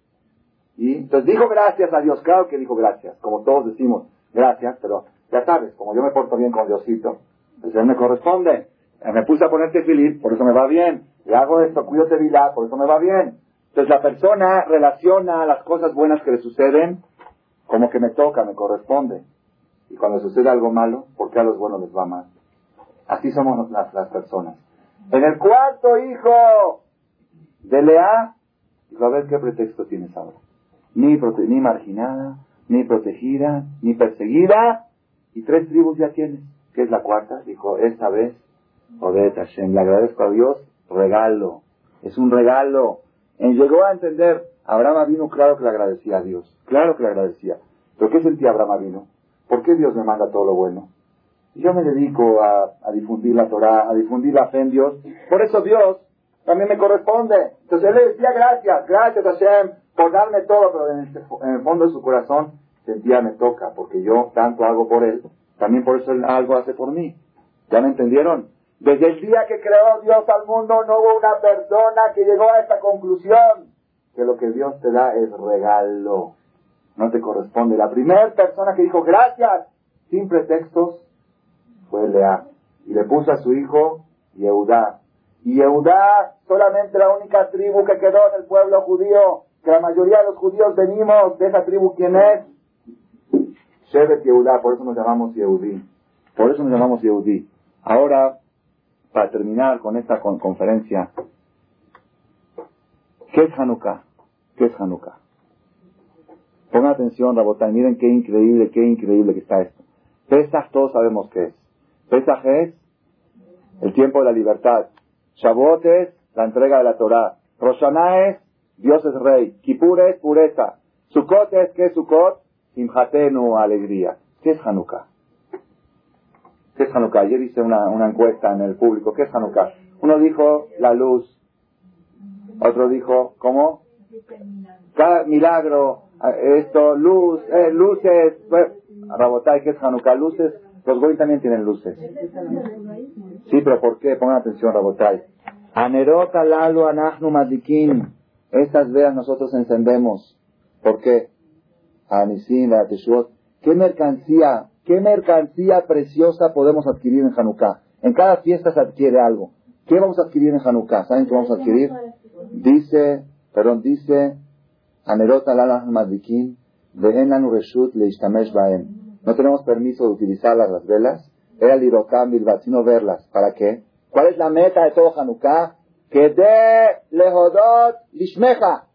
Y entonces dijo gracias a Dios, claro que dijo gracias, como todos decimos gracias, pero ya sabes, como yo me porto bien con Diosito, pues él me corresponde. Me puse a ponerte feliz, por eso me va bien. Le hago esto, de vida, por eso me va bien. Entonces la persona relaciona las cosas buenas que le suceden como que me toca, me corresponde. Y cuando sucede algo malo, ¿por qué a los buenos les va mal? Así somos las, las personas. En el cuarto hijo de Lea, dijo, a ver qué pretexto tienes ahora. Ni, ni marginada, ni protegida, ni perseguida, y tres tribus ya tienes. ¿Qué es la cuarta? Dijo, esta vez, Joder, Hashem, le agradezco a Dios, regalo. Es un regalo. Llegó a entender, Abraham vino, claro que le agradecía a Dios, claro que le agradecía. ¿Pero qué sentía Abraham vino? ¿Por qué Dios me manda todo lo bueno? Yo me dedico a, difundir la Torah, a difundir la fe en Dios. Por eso Dios también me corresponde. Entonces él le decía gracias, gracias Hashem por darme todo, pero en el, fondo de su corazón sentía me toca, porque yo tanto hago por él, también por eso él algo hace por mí. ¿Ya me entendieron? Desde el día que creó Dios al mundo no hubo una persona que llegó a esta conclusión, que lo que Dios te da es regalo, no te corresponde. La primera persona que dijo gracias sin pretextos fue Lea y le puso a su hijo Yehudá. Y Yehudá solamente la única tribu que quedó en el pueblo judío, que la mayoría de los judíos venimos de esa tribu, ¿quién es? Shevet Yehudá, por eso nos llamamos Yehudí. Por eso nos llamamos Yehudí. Ahora, para terminar con esta conferencia, ¿qué es Hanukkah? ¿Qué es Hanukkah? Pongan atención, Rabotay, miren qué increíble, qué increíble que está esto. Pesach todos sabemos qué es. Pesach es el tiempo de la libertad. Shavuot es la entrega de la Torah. Roshaná es Dios es rey. Kippur es pureza. Sukkot es ¿qué es Sukkot? Simhatenu, alegría. ¿Qué es Hanukkah? ¿Qué es Hanukkah? Ayer hice una, una encuesta en el público. ¿Qué es Hanukkah? Uno dijo la luz. Otro dijo, ¿cómo? Cada milagro, esto, luz, eh, luces. Rabotay, ¿qué es Hanukkah? Luces. Los goy también tienen luces. Sí, pero ¿por qué? Pongan atención, Rabotay. Anerot alalu anachnu madikin. Estas veas nosotros encendemos. ¿Por qué? Anisim, ¿Qué mercancía ¿Qué mercancía preciosa podemos adquirir en Hanukkah? En cada fiesta se adquiere algo. ¿Qué vamos a adquirir en Hanukkah? ¿Saben qué vamos a adquirir? Dice, perdón, dice, Anerota Lala Madikin, Reshut Baem. No tenemos permiso de utilizar las velas. Era Lirokam Bilbat, sino verlas. ¿Para qué? ¿Cuál es la meta de todo Hanukkah? Que de Lehodot Lishmeja.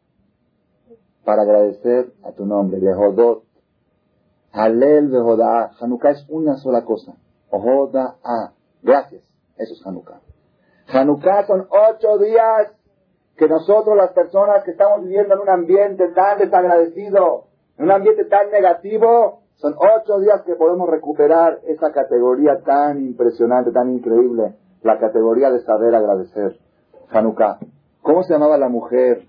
Para agradecer a tu nombre, Lehodot Halel Behodaa. Hanukkah es una sola cosa. Ohodaa. Gracias. Eso es Hanukkah. Hanukkah son ocho días que nosotros, las personas que estamos viviendo en un ambiente tan desagradecido, en un ambiente tan negativo, son ocho días que podemos recuperar esa categoría tan impresionante, tan increíble, la categoría de saber agradecer. Hanukkah. ¿Cómo se llamaba la mujer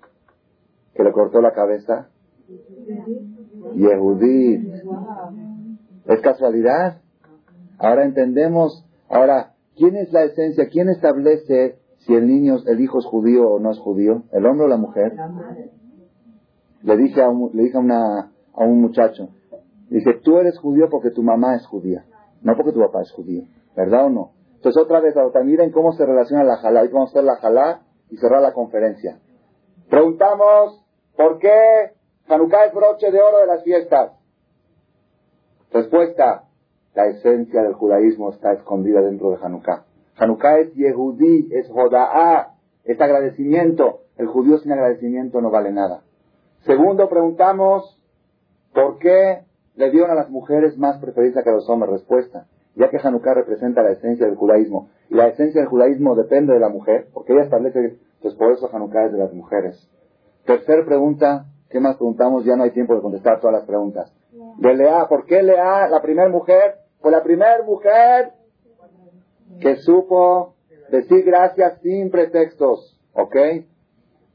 que le cortó la cabeza? Yehudí. ¿Es casualidad? Ahora entendemos, ahora, ¿quién es la esencia? ¿Quién establece si el niño, el hijo es judío o no es judío? ¿El hombre o la mujer? Le dije a un, le dije a, una, a un muchacho, dice, tú eres judío porque tu mamá es judía, no porque tu papá es judío, ¿verdad o no? Entonces otra vez, ahora miren cómo se relaciona la jalá, y vamos a hacer la jalá y cerrar la conferencia. Preguntamos, ¿por qué Hanukkah es broche de oro de las fiestas. Respuesta, la esencia del judaísmo está escondida dentro de Hanukkah. Hanukkah es Yehudí, es Joda'a, es agradecimiento. El judío sin agradecimiento no vale nada. Segundo, preguntamos, ¿por qué le dieron a las mujeres más preferencia que a los hombres? Respuesta, ya que Hanukkah representa la esencia del judaísmo. Y la esencia del judaísmo depende de la mujer, porque ella establece, pues por eso Hanukkah es de las mujeres. Tercer pregunta, ¿Qué más preguntamos? Ya no hay tiempo de contestar todas las preguntas. De Lea. ¿Por qué Lea, la primera mujer? Fue la primera mujer que supo decir gracias sin pretextos. ¿Ok?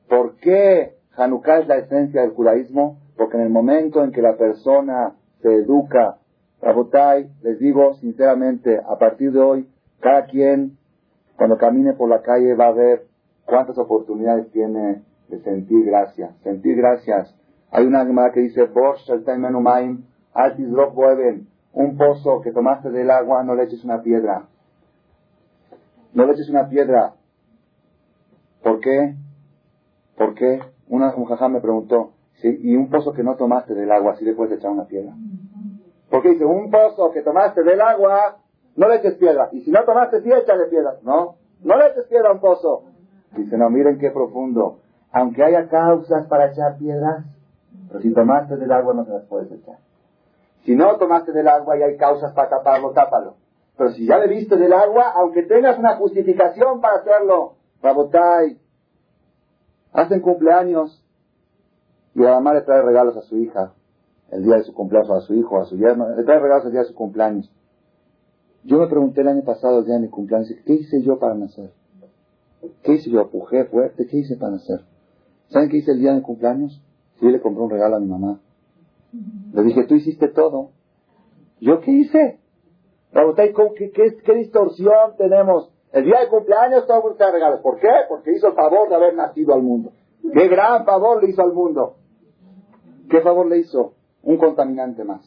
¿Por qué Hanukkah es la esencia del judaísmo? Porque en el momento en que la persona se educa, Rabotai, les digo sinceramente, a partir de hoy, cada quien, cuando camine por la calle, va a ver cuántas oportunidades tiene de sentir gracias. Sentir gracias. Hay una animada que dice, un pozo que tomaste del agua, no le eches una piedra. No le eches una piedra. ¿Por qué? ¿Por qué? Una, un me preguntó, ¿y un pozo que no tomaste del agua, si le puedes echar una piedra? Porque dice, un pozo que tomaste del agua, no le eches piedra. Y si no tomaste, sí échale piedra. No, no le eches piedra a un pozo. Dice, no, miren qué profundo. Aunque haya causas para echar piedras, pero si tomaste del agua no se las puedes echar. Si no tomaste del agua y hay causas para taparlo, tápalo. Pero si ya bebiste del agua, aunque tengas una justificación para hacerlo, Rabotai, hacen cumpleaños y la mamá le trae regalos a su hija el día de su cumpleaños, a su hijo, a su yerno, le trae regalos el día de su cumpleaños. Yo me pregunté el año pasado, el día de mi cumpleaños, ¿qué hice yo para nacer? ¿Qué hice yo? ¿Pujé fuerte? ¿Qué hice para nacer? ¿Saben qué hice el día de mi cumpleaños? Sí, le compré un regalo a mi mamá. Le dije, tú hiciste todo. ¿Yo qué hice? ¿qué, qué, qué distorsión tenemos? El día de cumpleaños todo el mundo regalos. ¿Por qué? Porque hizo el favor de haber nacido al mundo. ¡Qué gran favor le hizo al mundo! ¿Qué favor le hizo? Un contaminante más.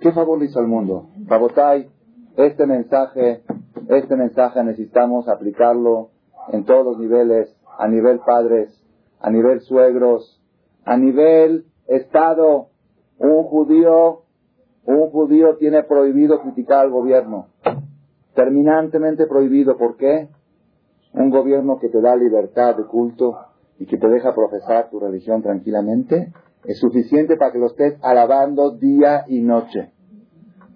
¿Qué favor le hizo al mundo? Rabotai, este mensaje, este mensaje necesitamos aplicarlo en todos los niveles, a nivel padres, a nivel suegros, a nivel Estado. Un judío, un judío tiene prohibido criticar al gobierno. Terminantemente prohibido. ¿Por qué? Un gobierno que te da libertad de culto y que te deja profesar tu religión tranquilamente es suficiente para que lo estés alabando día y noche.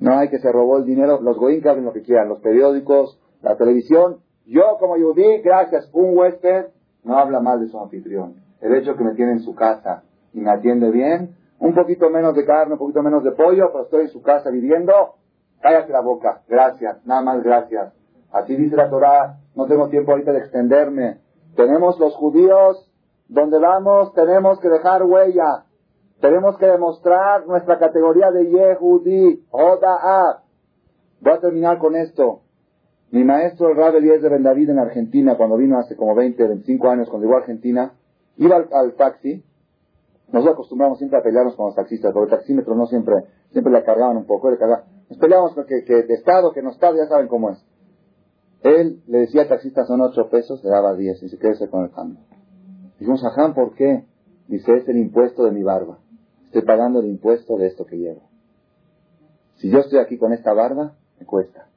No hay que se robó el dinero, los goín lo que quieran, los periódicos, la televisión. Yo como judí, gracias, un huésped no habla mal de su anfitrión. El hecho que me tiene en su casa y me atiende bien, un poquito menos de carne, un poquito menos de pollo, pero estoy en su casa viviendo, cállate la boca, gracias, nada más gracias. Así dice la Torah, no tengo tiempo ahorita de extenderme. Tenemos los judíos, donde vamos tenemos que dejar huella. Tenemos que demostrar nuestra categoría de Yehudi, Oda'a. Voy a terminar con esto. Mi maestro, el Rabbi Eliezer Ben David en Argentina, cuando vino hace como 20, 25 años, cuando llegó a Argentina, iba al, taxi. Nosotros acostumbramos siempre a pelearnos con los taxistas, porque el taxímetro no siempre, siempre le cargaban un poco, le cargaban. Nos peleábamos que, que de estado, que no estado, ya saben cómo es. Él le decía al taxista son 8 pesos, le daba 10 y se quedase con el cambio. Dijimos, ajá, ¿por qué? Dice, es el impuesto de mi barba. Estoy pagando el impuesto de esto que llevo. Si yo estoy aquí con esta barba, me cuesta.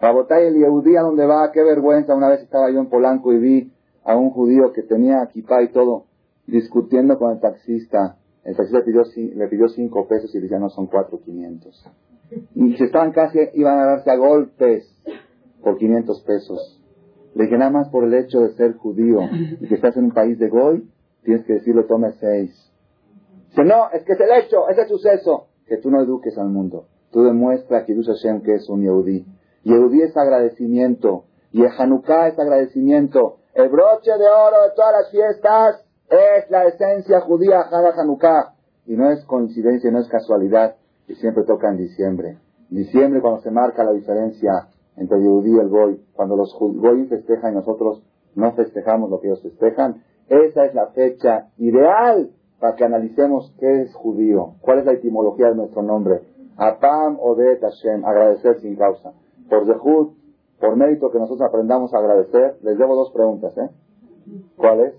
Rabotay el Yehudí a donde va, qué vergüenza. Una vez estaba yo en Polanco y vi a un judío que tenía equipa y todo, discutiendo con el taxista. El taxista le pidió cinco pesos y le decía, no, son cuatro quinientos. Y se estaban casi, iban a darse a golpes por quinientos pesos. Le dije, nada más por el hecho de ser judío y que estás en un país de Goy, tienes que decirle, tome seis. Dice, no, es que es el hecho, es el suceso. Que tú no eduques al mundo. Tú demuestras que Dios Hashem que es un Yehudí. Yehudí es agradecimiento. Y el Hanukkah es agradecimiento. El broche de oro de todas las fiestas es la esencia judía Hada Hanukkah. Y no es coincidencia, no es casualidad que siempre toca en diciembre. Diciembre cuando se marca la diferencia entre Yehudí y el Goy. Cuando los Goy festejan y nosotros no festejamos lo que ellos festejan. Esa es la fecha ideal para que analicemos qué es judío, cuál es la etimología de nuestro nombre. Apam Odet Hashem, agradecer sin causa. Por Zehut, por mérito que nosotros aprendamos a agradecer, les debo dos preguntas, ¿eh? ¿Cuáles?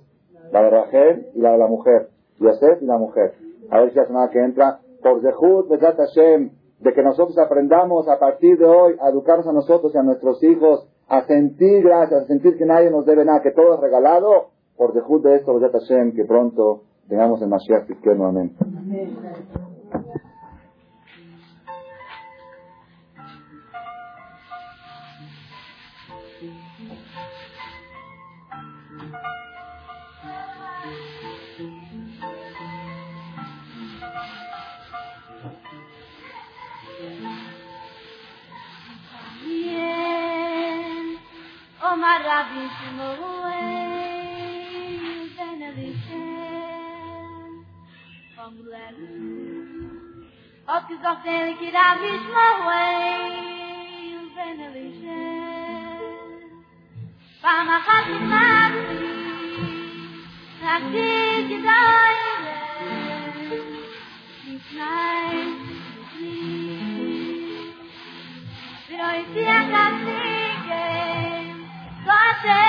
La de Rachel y la de la mujer. Yosef y la mujer. A ver si la semana que entra. Por Zehut, Bezat Hashem, de que nosotros aprendamos a partir de hoy a educarnos a nosotros y a nuestros hijos, a sentir gracias, a sentir que nadie nos debe nada, que todo es regalado. Por Zehut de esto, que pronto tengamos el Mashiach que nuevamente. Mara Vishmorue Benavishem Formularu Okus of Delikida Vishmorue Benavishem Fama Fatimari Rakti Gedaire Mishnai Mishnai Viroitiaka say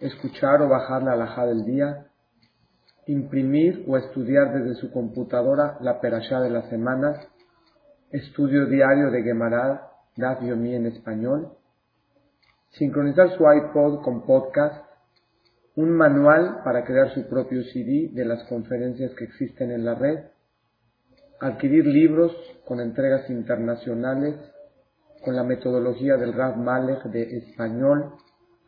escuchar o bajar la alhaja del día, imprimir o estudiar desde su computadora la perashá de las semanas, estudio diario de Gemara, Daf Yomi en español, sincronizar su iPod con podcast, un manual para crear su propio CD de las conferencias que existen en la red, adquirir libros con entregas internacionales con la metodología del Rav Malek de español,